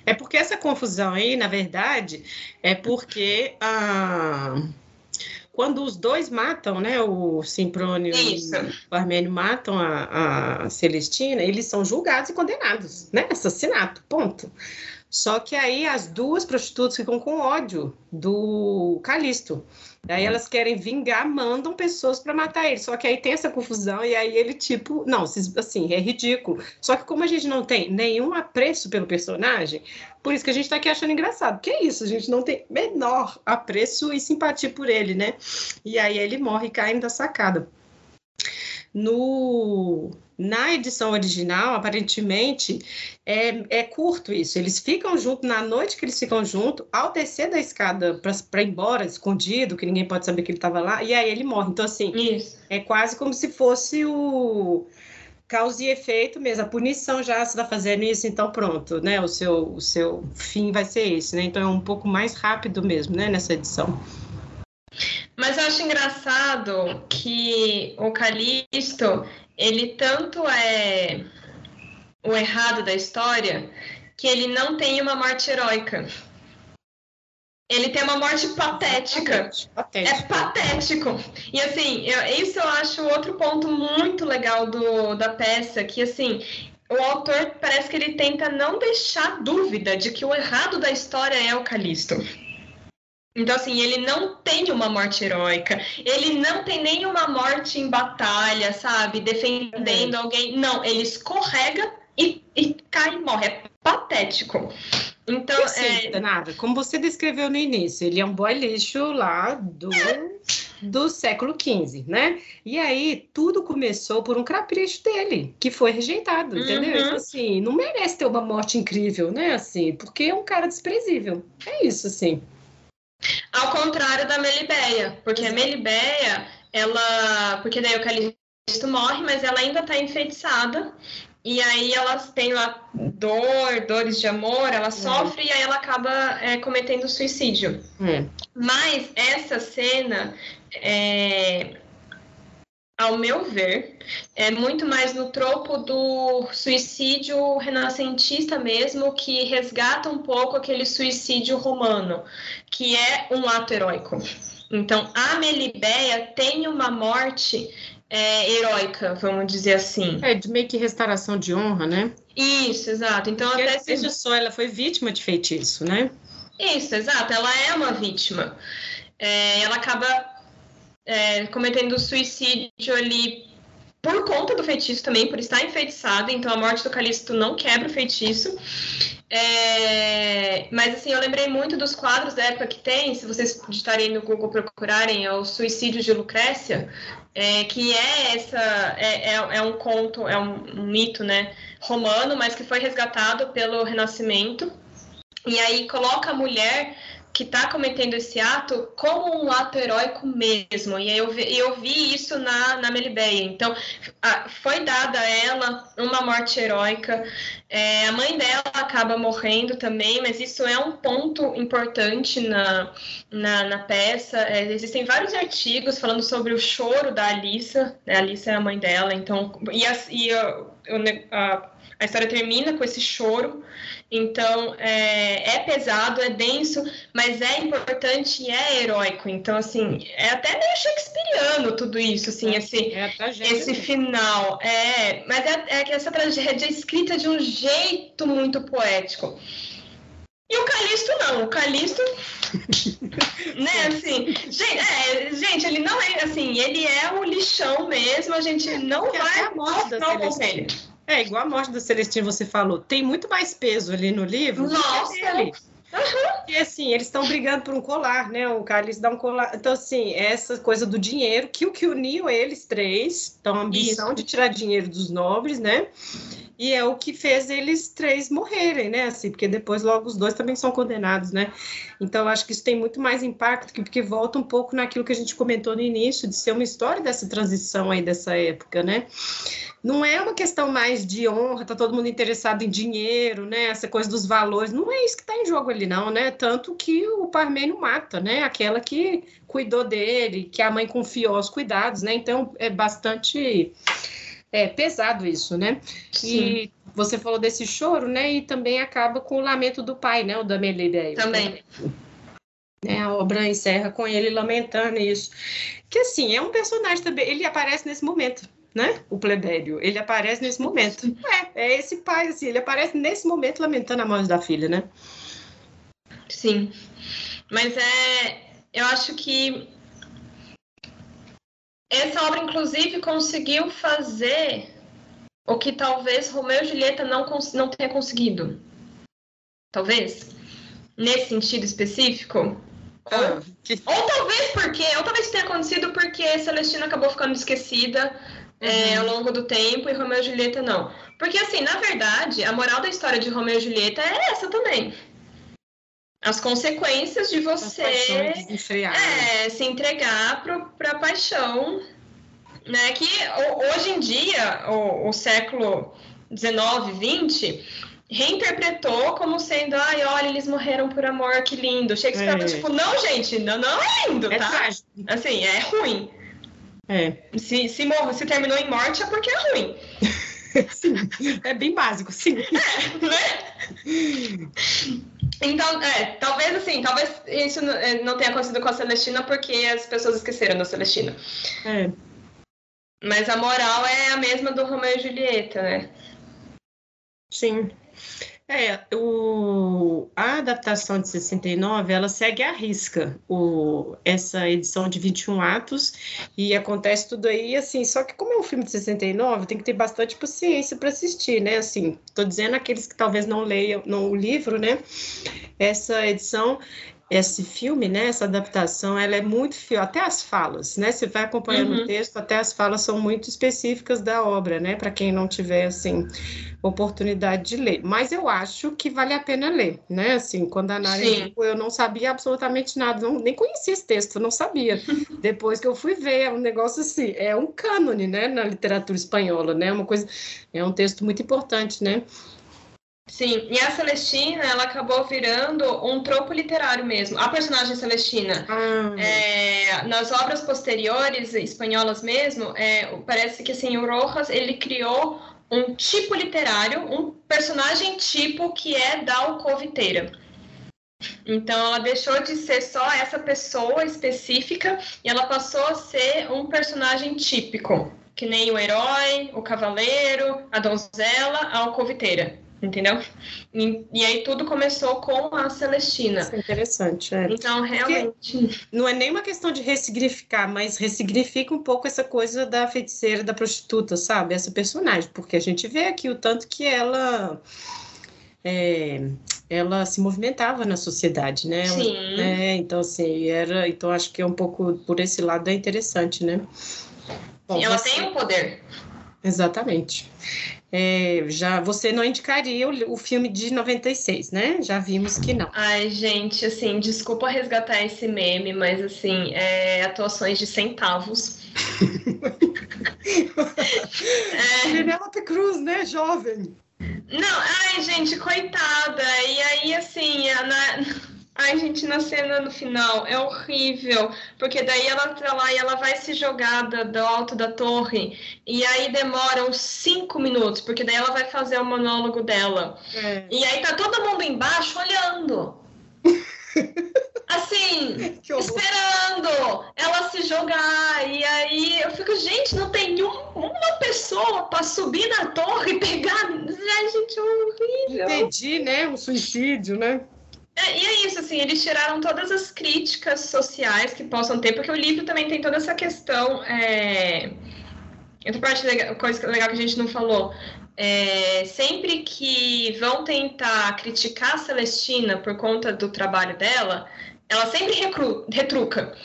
é porque essa confusão aí, na verdade, é porque a quando os dois matam, né, o Simprônio Isso. e o Armênio matam a, a, Celestina, eles são julgados e condenados, né, assassinato, ponto. Só que aí as duas prostitutas ficam com ódio do Calisto. Aí elas querem vingar, mandam pessoas para matar ele. Só que aí tem essa confusão e aí ele, tipo, não, assim, é ridículo. Só que como a gente não tem nenhum apreço pelo personagem, por isso que a gente tá aqui achando engraçado. Que é isso, a gente não tem menor apreço e simpatia por ele, né? E aí ele morre caindo da sacada. No, Na edição original, aparentemente, é, é curto isso. Eles ficam juntos, na noite que eles ficam juntos, ao descer da escada para ir embora, escondido, que ninguém pode saber que ele estava lá, e aí ele morre. Então, assim, isso. é quase como se fosse o causa e efeito mesmo, a punição já se está fazendo isso, então pronto, né? O seu, o seu fim vai ser esse, né? Então é um pouco mais rápido mesmo, né? Nessa edição. Mas eu acho engraçado que o Calisto, ele tanto é o errado da história, que ele não tem uma morte heróica. Ele tem uma morte patética. patética. É patético. E assim, eu, isso eu acho outro ponto muito legal do, da peça, que assim, o autor parece que ele tenta não deixar dúvida de que o errado da história é o Calisto. Então, assim, ele não tem uma morte heróica, ele não tem nenhuma morte em batalha, sabe? Defendendo alguém. Não, ele escorrega e, e cai e morre. É patético. Então, assim, é... nada, como você descreveu no início, ele é um boy lixo lá do, do século XV, né? E aí tudo começou por um capricho dele, que foi rejeitado, entendeu? Uhum. Então, assim, não merece ter uma morte incrível, né? Assim, porque é um cara desprezível. É isso, assim. Ao contrário da Melibeia, porque a Melibeia, ela. Porque daí o Calisto morre, mas ela ainda está enfeitiçada. E aí elas têm lá dor, dores de amor, ela uhum. sofre e aí ela acaba é, cometendo suicídio. Hum. Mas essa cena, é, ao meu ver, é muito mais no tropo do suicídio renascentista mesmo, que resgata um pouco aquele suicídio romano, que é um ato heróico. Então, a Melibeia tem uma morte é, heróica, vamos dizer assim. É, de meio que restauração de honra, né? Isso, exato. Então, Porque até seja se... só, ela foi vítima de feitiço, né? Isso, exato. Ela é uma vítima. É, ela acaba é, cometendo suicídio ali por conta do feitiço também, por estar enfeitiçada. Então, a morte do Calisto não quebra o feitiço. É, mas assim, eu lembrei muito dos quadros da época que tem, se vocês digitarem no Google procurarem, é o Suicídio de Lucrécia, é, que é essa é, é, é, um conto, é um, um mito, né, romano, mas que foi resgatado pelo Renascimento. E aí coloca a mulher que está cometendo esse ato como um ato heróico mesmo. E eu vi, eu vi isso na, na Melibeia. Então, a, foi dada a ela uma morte heróica. É, a mãe dela acaba morrendo também, mas isso é um ponto importante na, na, na peça. É, existem vários artigos falando sobre o choro da Alissa. Né? A Alissa é a mãe dela, então. E, a, e a, a, a história termina com esse choro. Então, é, é, pesado, é denso, mas é importante e é heróico. Então, assim, é até meio shakespeariano tudo isso, assim, é, esse, é esse final. É, mas é, é que essa tragédia é escrita de um jeito muito poético. E o Calisto não, o Calisto, [LAUGHS] né, assim, gente, é, gente, ele não é, assim, ele é o lixão mesmo, a gente não vai a morte da conselho. É, igual a morte do Celestino você falou, tem muito mais peso ali no livro Nossa. do que ali. Uhum. E assim, eles estão brigando por um colar, né? O Carlos dá um colar. Então, assim, essa coisa do dinheiro, que o que uniu eles três, então a ambição Isso. de tirar dinheiro dos nobres, né? E é o que fez eles três morrerem, né? Assim, porque depois logo os dois também são condenados, né? Então, acho que isso tem muito mais impacto, porque volta um pouco naquilo que a gente comentou no início, de ser uma história dessa transição aí dessa época, né? não é uma questão mais de honra, tá todo mundo interessado em dinheiro, né? Essa coisa dos valores, não é isso que está em jogo ali, não, né? Tanto que o Parmênio mata, né? Aquela que cuidou dele, que a mãe confiou aos cuidados, né? Então é bastante é, pesado isso, né? Sim. E você falou desse choro, né? E também acaba com o lamento do pai, né? O da Melideia. Também. Né, a obra encerra com ele lamentando isso. Que assim, é um personagem também, ele aparece nesse momento, né? O plebéio. Ele aparece nesse momento. É, é esse pai, assim, ele aparece nesse momento lamentando a morte da filha, né? Sim. Mas é. Eu acho que essa obra, inclusive, conseguiu fazer o que talvez Romeu e Julieta não, não tenha conseguido. Talvez. Nesse sentido específico. Ah, que... Ou talvez porque, ou talvez tenha acontecido porque Celestina acabou ficando esquecida é, ao longo do tempo e Romeu e Julieta não. Porque, assim, na verdade, a moral da história de Romeu e Julieta é essa também. As consequências de você é, se entregar para a paixão, né? Que hoje em dia, o, o século 19, 20, reinterpretou como sendo, ai, olha, eles morreram por amor, que lindo. Shakespeare é. tipo, não, gente, não, não é lindo, é tá? Trágico. Assim, é ruim. É. Se, se, morre, se terminou em morte é porque é ruim. [LAUGHS] sim, é bem básico, sim. É, né? [LAUGHS] Então, é, talvez assim, talvez isso é, não tenha acontecido com a Celestina porque as pessoas esqueceram da Celestina. É. Mas a moral é a mesma do Romeu e Julieta, né? Sim. É, o, a adaptação de 69, ela segue à risca o, essa edição de 21 atos e acontece tudo aí, assim, só que como é um filme de 69, tem que ter bastante paciência para assistir, né, assim, tô dizendo aqueles que talvez não leiam não, o livro, né, essa edição esse filme, né, essa adaptação, ela é muito fiel, até as falas, né, você vai acompanhando uhum. o texto, até as falas são muito específicas da obra, né, para quem não tiver, assim, oportunidade de ler. Mas eu acho que vale a pena ler, né, assim, quando a Nara eu não sabia absolutamente nada, não, nem conhecia esse texto, não sabia. [LAUGHS] Depois que eu fui ver, é um negócio assim, é um cânone, né, na literatura espanhola, né, uma coisa, é um texto muito importante, né, Sim, e a Celestina, ela acabou virando um tropo literário mesmo. A personagem Celestina, ah. é, nas obras posteriores, espanholas mesmo, é, parece que assim, o Rojas, ele criou um tipo literário, um personagem tipo que é da alcoviteira. Então, ela deixou de ser só essa pessoa específica e ela passou a ser um personagem típico, que nem o herói, o cavaleiro, a donzela, a alcoviteira entendeu? E, e, aí tudo começou com a Celestina. Isso é interessante, é. Então, realmente. Porque não é nem uma questão de ressignificar, mas ressignifica um pouco essa coisa da feiticeira, da prostituta, sabe? Essa personagem, porque a gente vê aqui o tanto que ela. É, ela se movimentava na sociedade, né? Ela, Sim. Né? Então, assim, era. Então, acho que é um pouco por esse lado é interessante, né? Bom, Sim, ela você... tem um poder. Exatamente. É, já você não indicaria o, o, filme de 96, né? Já vimos que não. Ai, gente, assim, desculpa resgatar esse meme, mas assim, é, atuações de centavos. [LAUGHS] é... Cruz, né, jovem? Não, ai, gente, coitada. E aí, assim, a, na Ai, gente, na cena no final é horrível, porque daí ela tá lá e ela vai se jogar do, do alto da torre, e aí demora uns cinco minutos, porque daí ela vai fazer o monólogo dela. É. E aí tá todo mundo embaixo olhando. [LAUGHS] assim, esperando ela se jogar. E aí eu fico, gente, não tem um, uma pessoa para subir na torre e pegar. Ai, gente, é horrível. Entendi, né? Um suicídio, né? É, e é isso, assim, eles tiraram todas as críticas sociais que possam ter, porque o livro também tem toda essa questão. É... Outra parte legal, coisa legal que a gente não falou. É, sempre que vão tentar criticar a Celestina por conta do trabalho dela, ela sempre recru, retruca.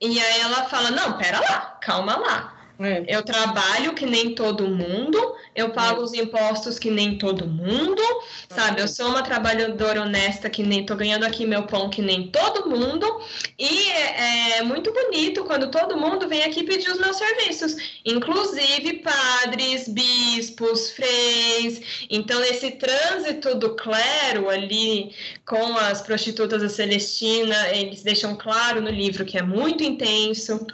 E aí ela fala: não, pera lá, calma lá. É. Eu trabalho que nem todo mundo, eu pago é. os impostos que nem todo mundo, sabe? Eu sou uma trabalhadora honesta que nem tô ganhando aqui meu pão que nem todo mundo. E é, é muito bonito quando todo mundo vem aqui pedir os meus serviços, inclusive padres, bispos, freis. Então, esse trânsito do clero ali com as prostitutas da Celestina, eles deixam claro no livro que é muito intenso.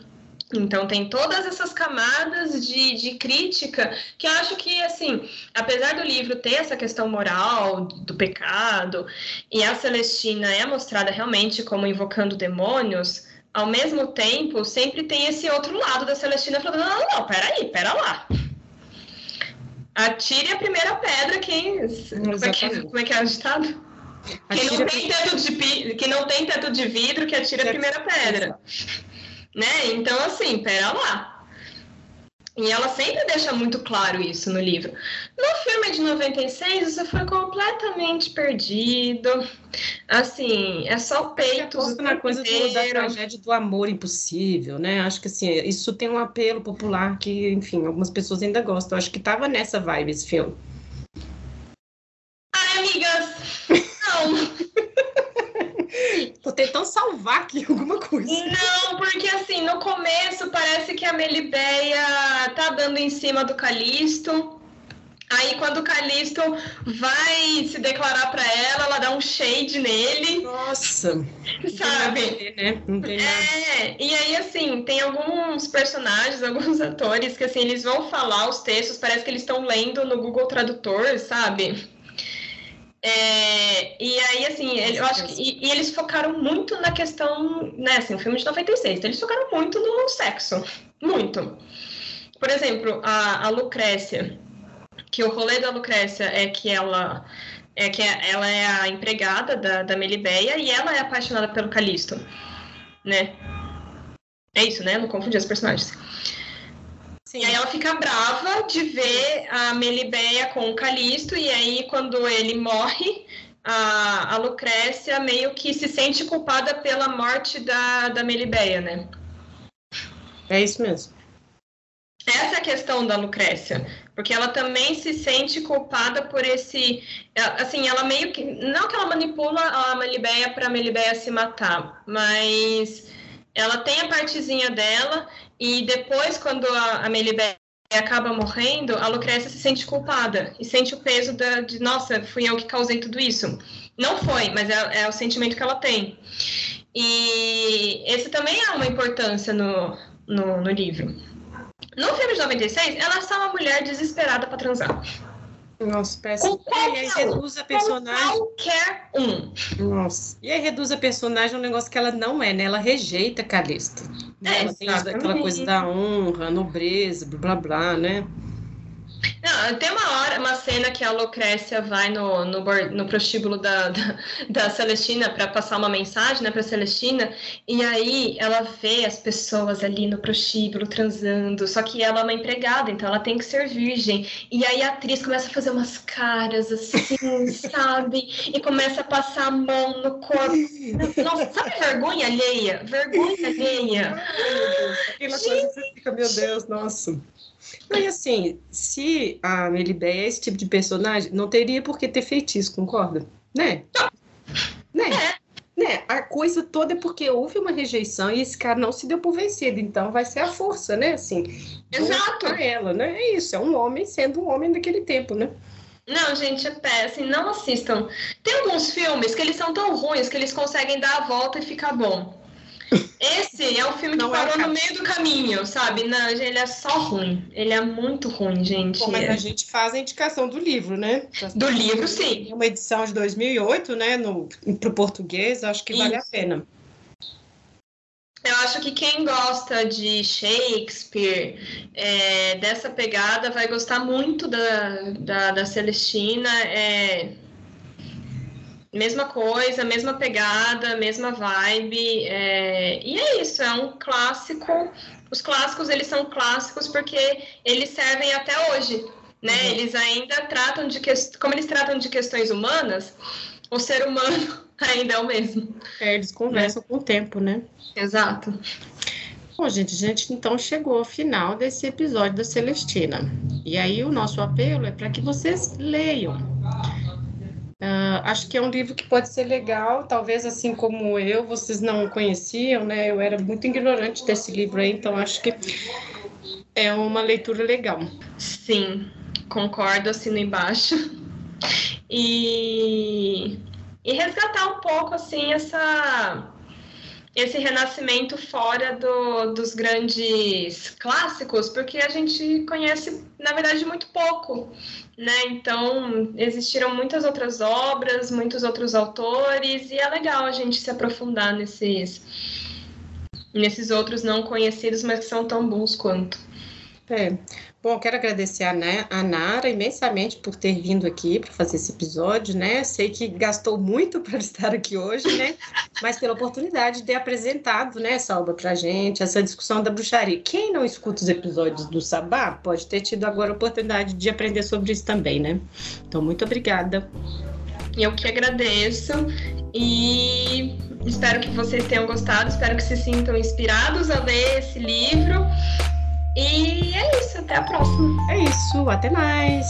Então tem todas essas camadas de, de crítica que eu acho que, assim, apesar do livro ter essa questão moral do pecado, e a Celestina é mostrada realmente como invocando demônios, ao mesmo tempo sempre tem esse outro lado da Celestina falando, não, não, não, peraí, pera lá. Atire a primeira pedra quem... Como é, que, é, como é que é o ditado? Quem não, tem teto de, quem não tem teto de vidro que atire a primeira pedra né? Então, assim, pera lá. E ela sempre deixa muito claro isso no livro. No filme de 96, isso foi completamente perdido. Assim, é só peito. É na coisa do, da tragédia do amor impossível, né? Acho que assim, isso tem um apelo popular que, enfim, algumas pessoas ainda gostam. Acho que tava nessa vibe esse filme. Ai, amigas, [LAUGHS] não. [LAUGHS] Tô tentando salvar aqui [LAUGHS] alguma coisa. Não, porque assim, no começo parece que a Melibeia tá dando em cima do Calisto. Aí quando o Calisto vai se declarar para ela, ela dá um shade nele. Nossa. [LAUGHS] Sabe? né? É, e aí assim, tem alguns personagens, alguns atores que assim, eles vão falar os textos, parece que eles estão lendo no Google Tradutor, sabe? É, e aí, assim, eu acho que. E, e, eles focaram muito na questão, né, assim, o filme de 96, então eles focaram muito no sexo. Muito. Por exemplo, a, a Lucrécia, que o rolê da Lucrécia é que ela é que ela é a empregada da, da Melibeia e ela é apaixonada pelo Calisto, né? É isso, né? Não confundi as personagens. Sim. E aí ela fica brava de ver a Melibeia com o Calisto, e aí quando ele morre, a, a Lucrécia meio que se sente culpada pela morte da, da Melibeia, né? É isso mesmo. Essa é a questão da Lucrécia, porque ela também se sente culpada por esse, assim, ela meio que, não que ela manipula a Melibeia para a Melibeia se matar, mas ela tem a partezinha dela e depois, quando a, a Melibé acaba morrendo, a Lucrécia se sente culpada e sente o peso da, de, nossa, fui eu que causei tudo isso. Não foi, mas é, é o sentimento que ela tem. E esse também é uma importância no, no, no livro. No filme de 96, ela é só uma mulher desesperada para transar. Nossa, péssimo. e aí reduz a personagem. Qualquer um. Nossa. E aí reduz a personagem a um negócio que ela não é, né? Ela rejeita Calisto. É, ela tem aquela coisa da honra, nobreza, blá blá blá, né? Não, tem uma hora, uma cena que a Lucrécia vai no, no, no prostíbulo da, da, da Celestina para passar uma mensagem né, para Celestina, e aí ela vê as pessoas ali no prostíbulo transando, só que ela é uma empregada, então ela tem que ser virgem. E aí a atriz começa a fazer umas caras assim, [LAUGHS] sabe? E começa a passar a mão no corpo. Nossa, sabe vergonha alheia? Vergonha alheia. Aquela coisa que você fica, meu Deus, nossa. E assim, se a Melibé é esse tipo de personagem, não teria por que ter feitiço, concorda? Né? Né? É. Né? A coisa toda é porque houve uma rejeição e esse cara não se deu por vencido, então vai ser a força, né? Assim, Exato. ela, né? É isso, é um homem sendo um homem daquele tempo, né? Não, gente, é péssimo. Não assistam. Tem alguns filmes que eles são tão ruins que eles conseguem dar a volta e ficar bom. Esse é um filme que não é parou é no meio do caminho, sabe? Não, ele é só ruim. Ele é muito ruim, gente. Bom, mas a gente faz a indicação do livro, né? Do livro, sim. Uma edição de 2008, né? No, pro português, acho que Isso. vale a pena. Eu acho que quem gosta de Shakespeare, é, dessa pegada, vai gostar muito da, da, da Celestina. É, mesma coisa, mesma pegada, mesma vibe. É... E é isso, é um clássico. Os clássicos, eles são clássicos porque eles servem até hoje, né? Uhum. Eles ainda tratam de... Que... Como eles tratam de questões humanas, o ser humano [LAUGHS] ainda é o mesmo. É, eles conversam com o tempo, né? Exato. Bom, gente, a gente então chegou ao final desse episódio da Celestina. E aí o nosso apelo é para que vocês leiam. Uh, acho que é um livro que pode ser legal, talvez assim como eu, vocês não conheciam, né? Eu era muito ignorante desse livro aí, então acho que é uma leitura legal. Sim, concordo, assino embaixo. E, e resgatar um pouco assim essa esse renascimento fora do, dos grandes clássicos, porque a gente conhece, na verdade, muito pouco, né? Então, existiram muitas outras obras, muitos outros autores, e é legal a gente se aprofundar nesses, nesses outros não conhecidos, mas que são tão bons quanto. É. Bom, quero agradecer a, a Nara imensamente por ter vindo aqui para fazer esse episódio, né? Sei que gastou muito [LAUGHS] para estar aqui hoje, né? Mas pela oportunidade de ter apresentado, né, essa obra para gente, essa discussão da bruxaria. Quem não escuta os episódios do Sabá pode ter tido agora a oportunidade de aprender sobre isso também, né? Então, muito obrigada. Eu que agradeço e espero que vocês tenham gostado, espero que se sintam inspirados a ler esse livro. E é isso, até a próxima. É isso, até mais.